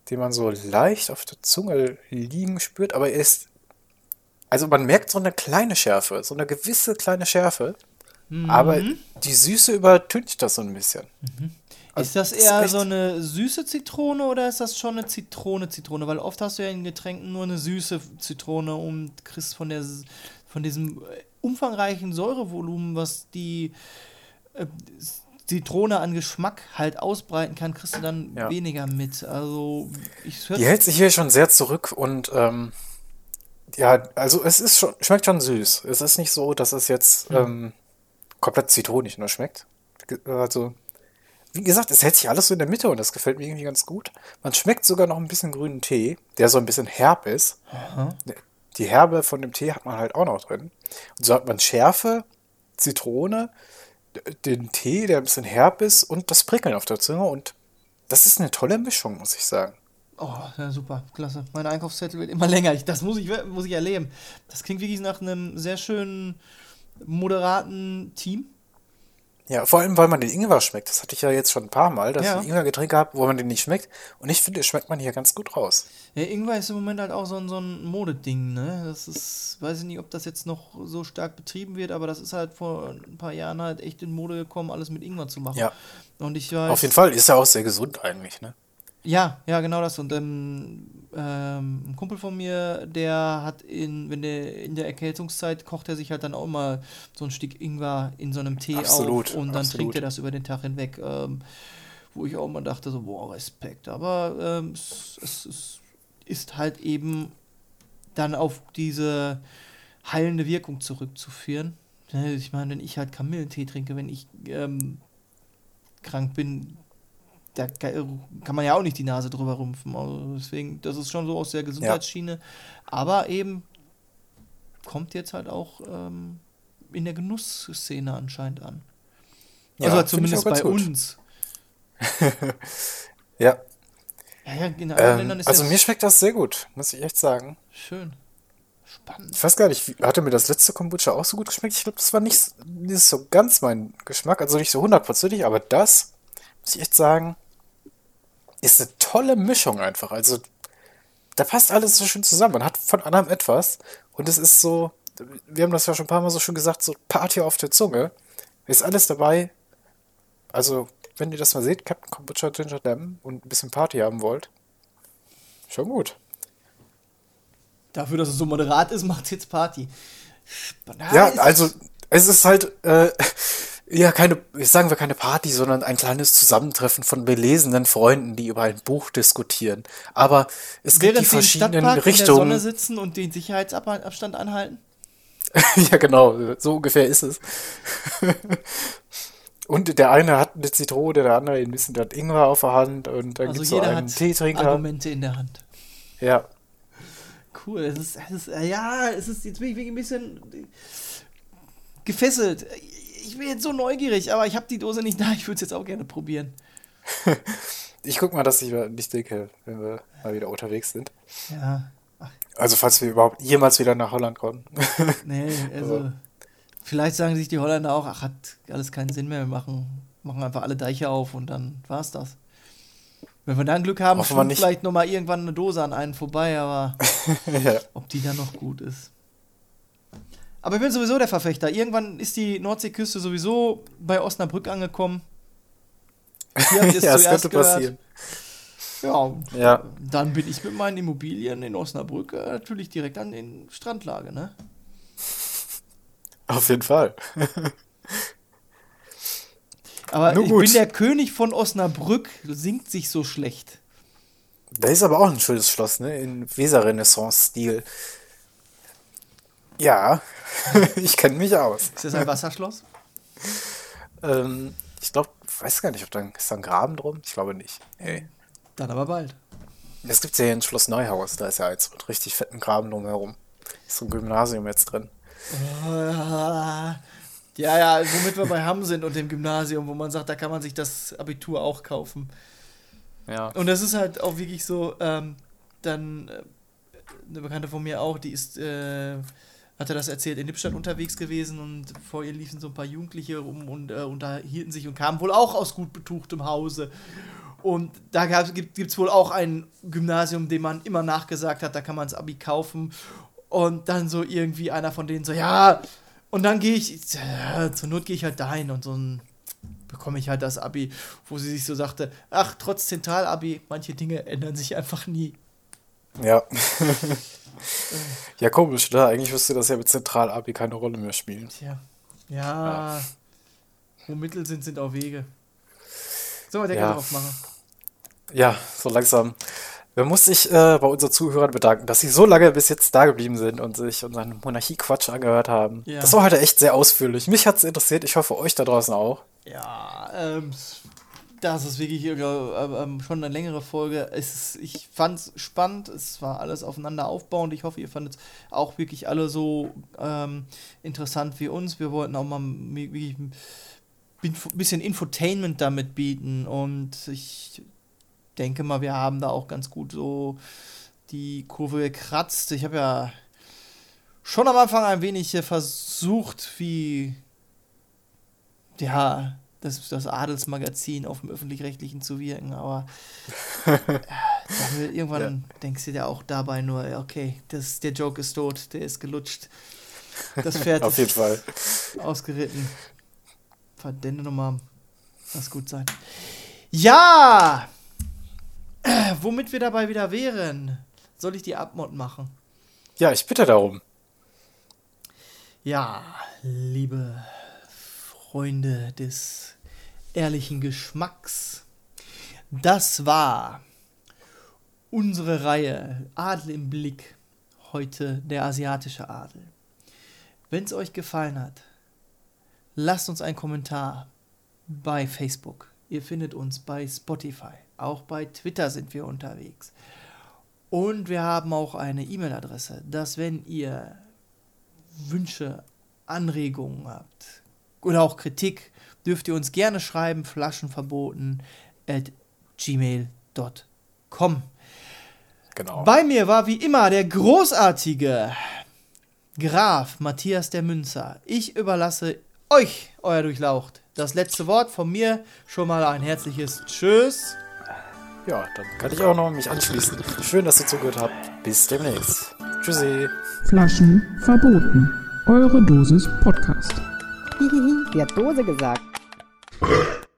den man so leicht auf der Zunge liegen spürt, aber er ist, also man merkt so eine kleine Schärfe, so eine gewisse kleine Schärfe, aber die Süße übertüncht das so ein bisschen.
Ist das
ist
eher
echt-
so eine süße Zitrone oder ist das schon eine Zitrone-Zitrone? Weil oft hast du ja in Getränken nur eine süße Zitrone und kriegst von, der, von diesem umfangreichen Säurevolumen, was die äh, Zitrone an Geschmack halt ausbreiten kann, kriegst du dann
Ja.
weniger mit. Also, ich
Die hält sich hier schon sehr zurück und ähm, ja, also es ist schon, schmeckt schon süß. Es ist nicht so, dass es jetzt ähm, komplett zitronig nur schmeckt. Also, wie gesagt, es hält sich alles so in der Mitte und das gefällt mir irgendwie ganz gut. Man schmeckt sogar noch ein bisschen grünen Tee, der so ein bisschen herb ist. Die Herbe von dem Tee hat man halt auch noch drin. Und so hat man Schärfe, Zitrone, den Tee, der ein bisschen herb ist und das Prickeln auf der Zunge und das ist eine tolle Mischung, muss ich sagen.
Oh, ja, super, klasse. Mein Einkaufszettel wird immer (laughs) länger. Ich, das muss ich, muss ich erleben. Das klingt wirklich nach einem sehr schönen, moderaten Team.
Ja, vor allem, weil man den Ingwer schmeckt. Das hatte ich ja jetzt schon ein paar Mal, dass
Ja.
ich Ingwer-Getränke habe, wo man den nicht schmeckt. Und ich finde, schmeckt man hier ganz gut raus.
Ja, Ingwer ist im Moment halt auch so ein, so ein Modeding, ne? Das ist, weiß ich nicht, ob das jetzt noch so stark betrieben wird, aber das ist halt vor ein paar Jahren halt echt in Mode gekommen, alles mit Ingwer zu machen.
Ja.
Und ich weiß.
Auf jeden Fall ist ja auch sehr gesund eigentlich, ne?
Ja, ja, genau das. Und ähm, ähm, ein Kumpel von mir, der hat in, wenn der in der Erkältungszeit kocht er sich halt dann auch mal so ein Stück Ingwer in so einem Tee
Absolut,
auf und dann
absolut.
trinkt er das über den Tag hinweg. Ähm, wo ich auch mal dachte, so, boah, Respekt. Aber ähm, es, es, es ist halt eben dann auf diese heilende Wirkung zurückzuführen. Ne, Ich meine, wenn ich halt Kamillentee trinke, wenn ich ähm, krank bin, da ka- kann man ja auch nicht die Nase drüber rümpfen. Also deswegen, das ist schon so aus der Gesundheitsschiene. Aber eben kommt jetzt halt auch ähm, in der Genussszene anscheinend an.
Ja,
also zumindest bei
gut.
uns. (laughs)
Ja.
Ja, ja,
Ähm, also mir schmeckt das sehr gut, muss ich echt sagen.
schön. Spannend.
Ich weiß gar nicht, hatte mir das letzte Kombucha auch so gut geschmeckt? Ich glaube, das war nicht, nicht so ganz mein Geschmack, also nicht so hundertprozentig, aber das, muss ich echt sagen, ist eine tolle Mischung einfach. Also, da passt alles so schön zusammen. Man hat von allem etwas und es ist so, wir haben das ja schon ein paar Mal so schön gesagt, so Party auf der Zunge. Ist alles dabei. Also, wenn ihr das mal seht, Captain Kombucha Ginger Lemon und ein bisschen Party haben wollt, schon gut.
Dafür, dass es so moderat ist, (laughs) macht jetzt Party.
Ja,
ist-
also es ist halt äh, ja keine, sagen wir keine Party, sondern ein kleines Zusammentreffen von belesenen Freunden, die über ein Buch diskutieren. Aber es gibt
Während
die
sie im
verschiedenen
Stadtpark in der Sonne
Richtungen.
sitzen und den Sicherheitsabstand anhalten. (laughs)
ja, genau, so ungefähr ist es. Und der eine hat eine Zitrone, der andere ein bisschen das Ingwer auf der Hand und dann
Also
gibt's so
jeder
einen
hat
Teetrinker.
Argumente in der Hand.
Ja,
Cool, es ist, es ist, ja, es ist, jetzt bin ich ein bisschen gefesselt. Ich bin jetzt so neugierig, aber ich habe die Dose nicht da. Ich würde es jetzt auch gerne probieren. (laughs)
ich guck mal, dass ich nicht denke, wenn wir mal wieder unterwegs sind.
Ja,
Also falls wir überhaupt jemals wieder nach Holland kommen. (laughs)
nee, also vielleicht sagen sich die Holländer auch, ach, hat alles keinen Sinn mehr. Wir machen, machen einfach alle Deiche auf und dann war's das. Wenn wir dann Glück haben,
nicht.
vielleicht noch mal irgendwann eine Dose an einen vorbei, aber (laughs)
ja.
ob die dann noch gut ist. Aber ich bin sowieso der Verfechter. Irgendwann ist die Nordseeküste sowieso bei Osnabrück angekommen. Hier habt ihr es
ja,
zuerst
könnte
gehört.
passieren.
Ja,
Ja.
dann bin ich mit meinen Immobilien in Osnabrück äh, natürlich direkt an den Strandlage, ne?
Auf jeden Fall. (laughs)
Aber ich bin der König von Osnabrück, singt sich so schlecht.
Da ist aber auch ein schönes Schloss, ne? In Weser-Renaissance-Stil. Ja, (laughs) ich kenne mich aus.
Ist das ein Wasserschloss?
Ähm, ich glaube, weiß gar nicht, ob da ist da ein Graben drum. Ich glaube nicht. Hey.
Dann aber bald.
Das gibt's ja hier in Schloss Neuhaus. Da ist ja jetzt mit richtig fetten Graben drumherum. Ist so ein Gymnasium jetzt drin.
Ah, Ja, ja, womit wir bei Hamm sind und dem Gymnasium, wo man sagt, da kann man sich das Abitur auch kaufen.
Ja.
Und das ist halt auch wirklich so, ähm, dann äh, eine Bekannte von mir auch, die ist, äh, hatte das erzählt, in Lippstadt unterwegs gewesen und vor ihr liefen so ein paar Jugendliche rum und äh, unterhielten sich und kamen wohl auch aus gut betuchtem Hause. Und da gibt es wohl auch ein Gymnasium, dem man immer nachgesagt hat, da kann man das Abi kaufen. Und dann so irgendwie einer von denen so, ja, und dann gehe ich, ja, zur Not gehe ich halt dahin und so ein bekomme ich halt das Abi, wo sie sich so sagte, ach, trotz Zentralabi, manche Dinge ändern sich einfach nie.
Ja. (laughs) ja, komisch, ne? Eigentlich müsste das ja mit Zentral-Abi keine Rolle mehr spielen.
Tja, ja, wo Mittel sind, sind auch Wege. Wir Deckel
Ja.
drauf machen?
Ja, so langsam. Man muss sich äh, bei unseren Zuhörern bedanken, dass sie so lange bis jetzt da geblieben sind und sich unseren Monarchie-Quatsch angehört haben.
Ja.
Das war heute echt sehr ausführlich. Mich hat es interessiert. Ich hoffe, euch da draußen auch.
Ja, ähm, das ist wirklich äh, ähm, schon eine längere Folge. Es ich fand es spannend, es war alles aufeinander aufbauend. Ich hoffe, ihr fandet es auch wirklich alle so ähm, interessant wie uns. Wir wollten auch mal wirklich ein bisschen Infotainment damit bieten und ich denke mal, wir haben da auch ganz gut so die Kurve gekratzt. Ich habe ja schon am Anfang ein wenig versucht, wie ja, das, das Adelsmagazin auf dem öffentlich-rechtlichen zu wirken, aber (laughs) dann irgendwann denkst du dir auch dabei nur, ja, okay, das, der Joke ist tot, der ist gelutscht. Das Pferd (laughs)
Auf jeden
ist
Fall.
ausgeritten. Verdammt nochmal. Lass gut sein. Ja! (clears throat) Womit wir dabei wieder wären. Soll ich die Abmod machen?
Ja, ich bitte darum.
Ja, liebe Freunde des ehrlichen Geschmacks, das war unsere Reihe Adel im Blick. Heute der asiatische Adel. Wenn es euch gefallen hat, lasst uns einen Kommentar bei Facebook. Ihr findet uns bei Spotify. Auch bei Twitter sind wir unterwegs. Und wir haben auch eine E-Mail-Adresse, dass wenn ihr Wünsche, Anregungen habt oder auch Kritik, dürft ihr uns gerne schreiben, flaschenverboten at gmail.com.
Genau.
Bei mir war wie immer der großartige Graf Matthias der Münzer. Ich überlasse euch, euer Durchlaucht. Das letzte Wort von mir schon mal ein herzliches Tschüss.
Ja, dann kann ich auch noch mich anschließen. Schön, dass ihr zugehört habt. Bis demnächst. Tschüssi.
Flaschen verboten. Eure Dosis Podcast. (laughs)
Hihihi, sie hat Dose gesagt. (laughs)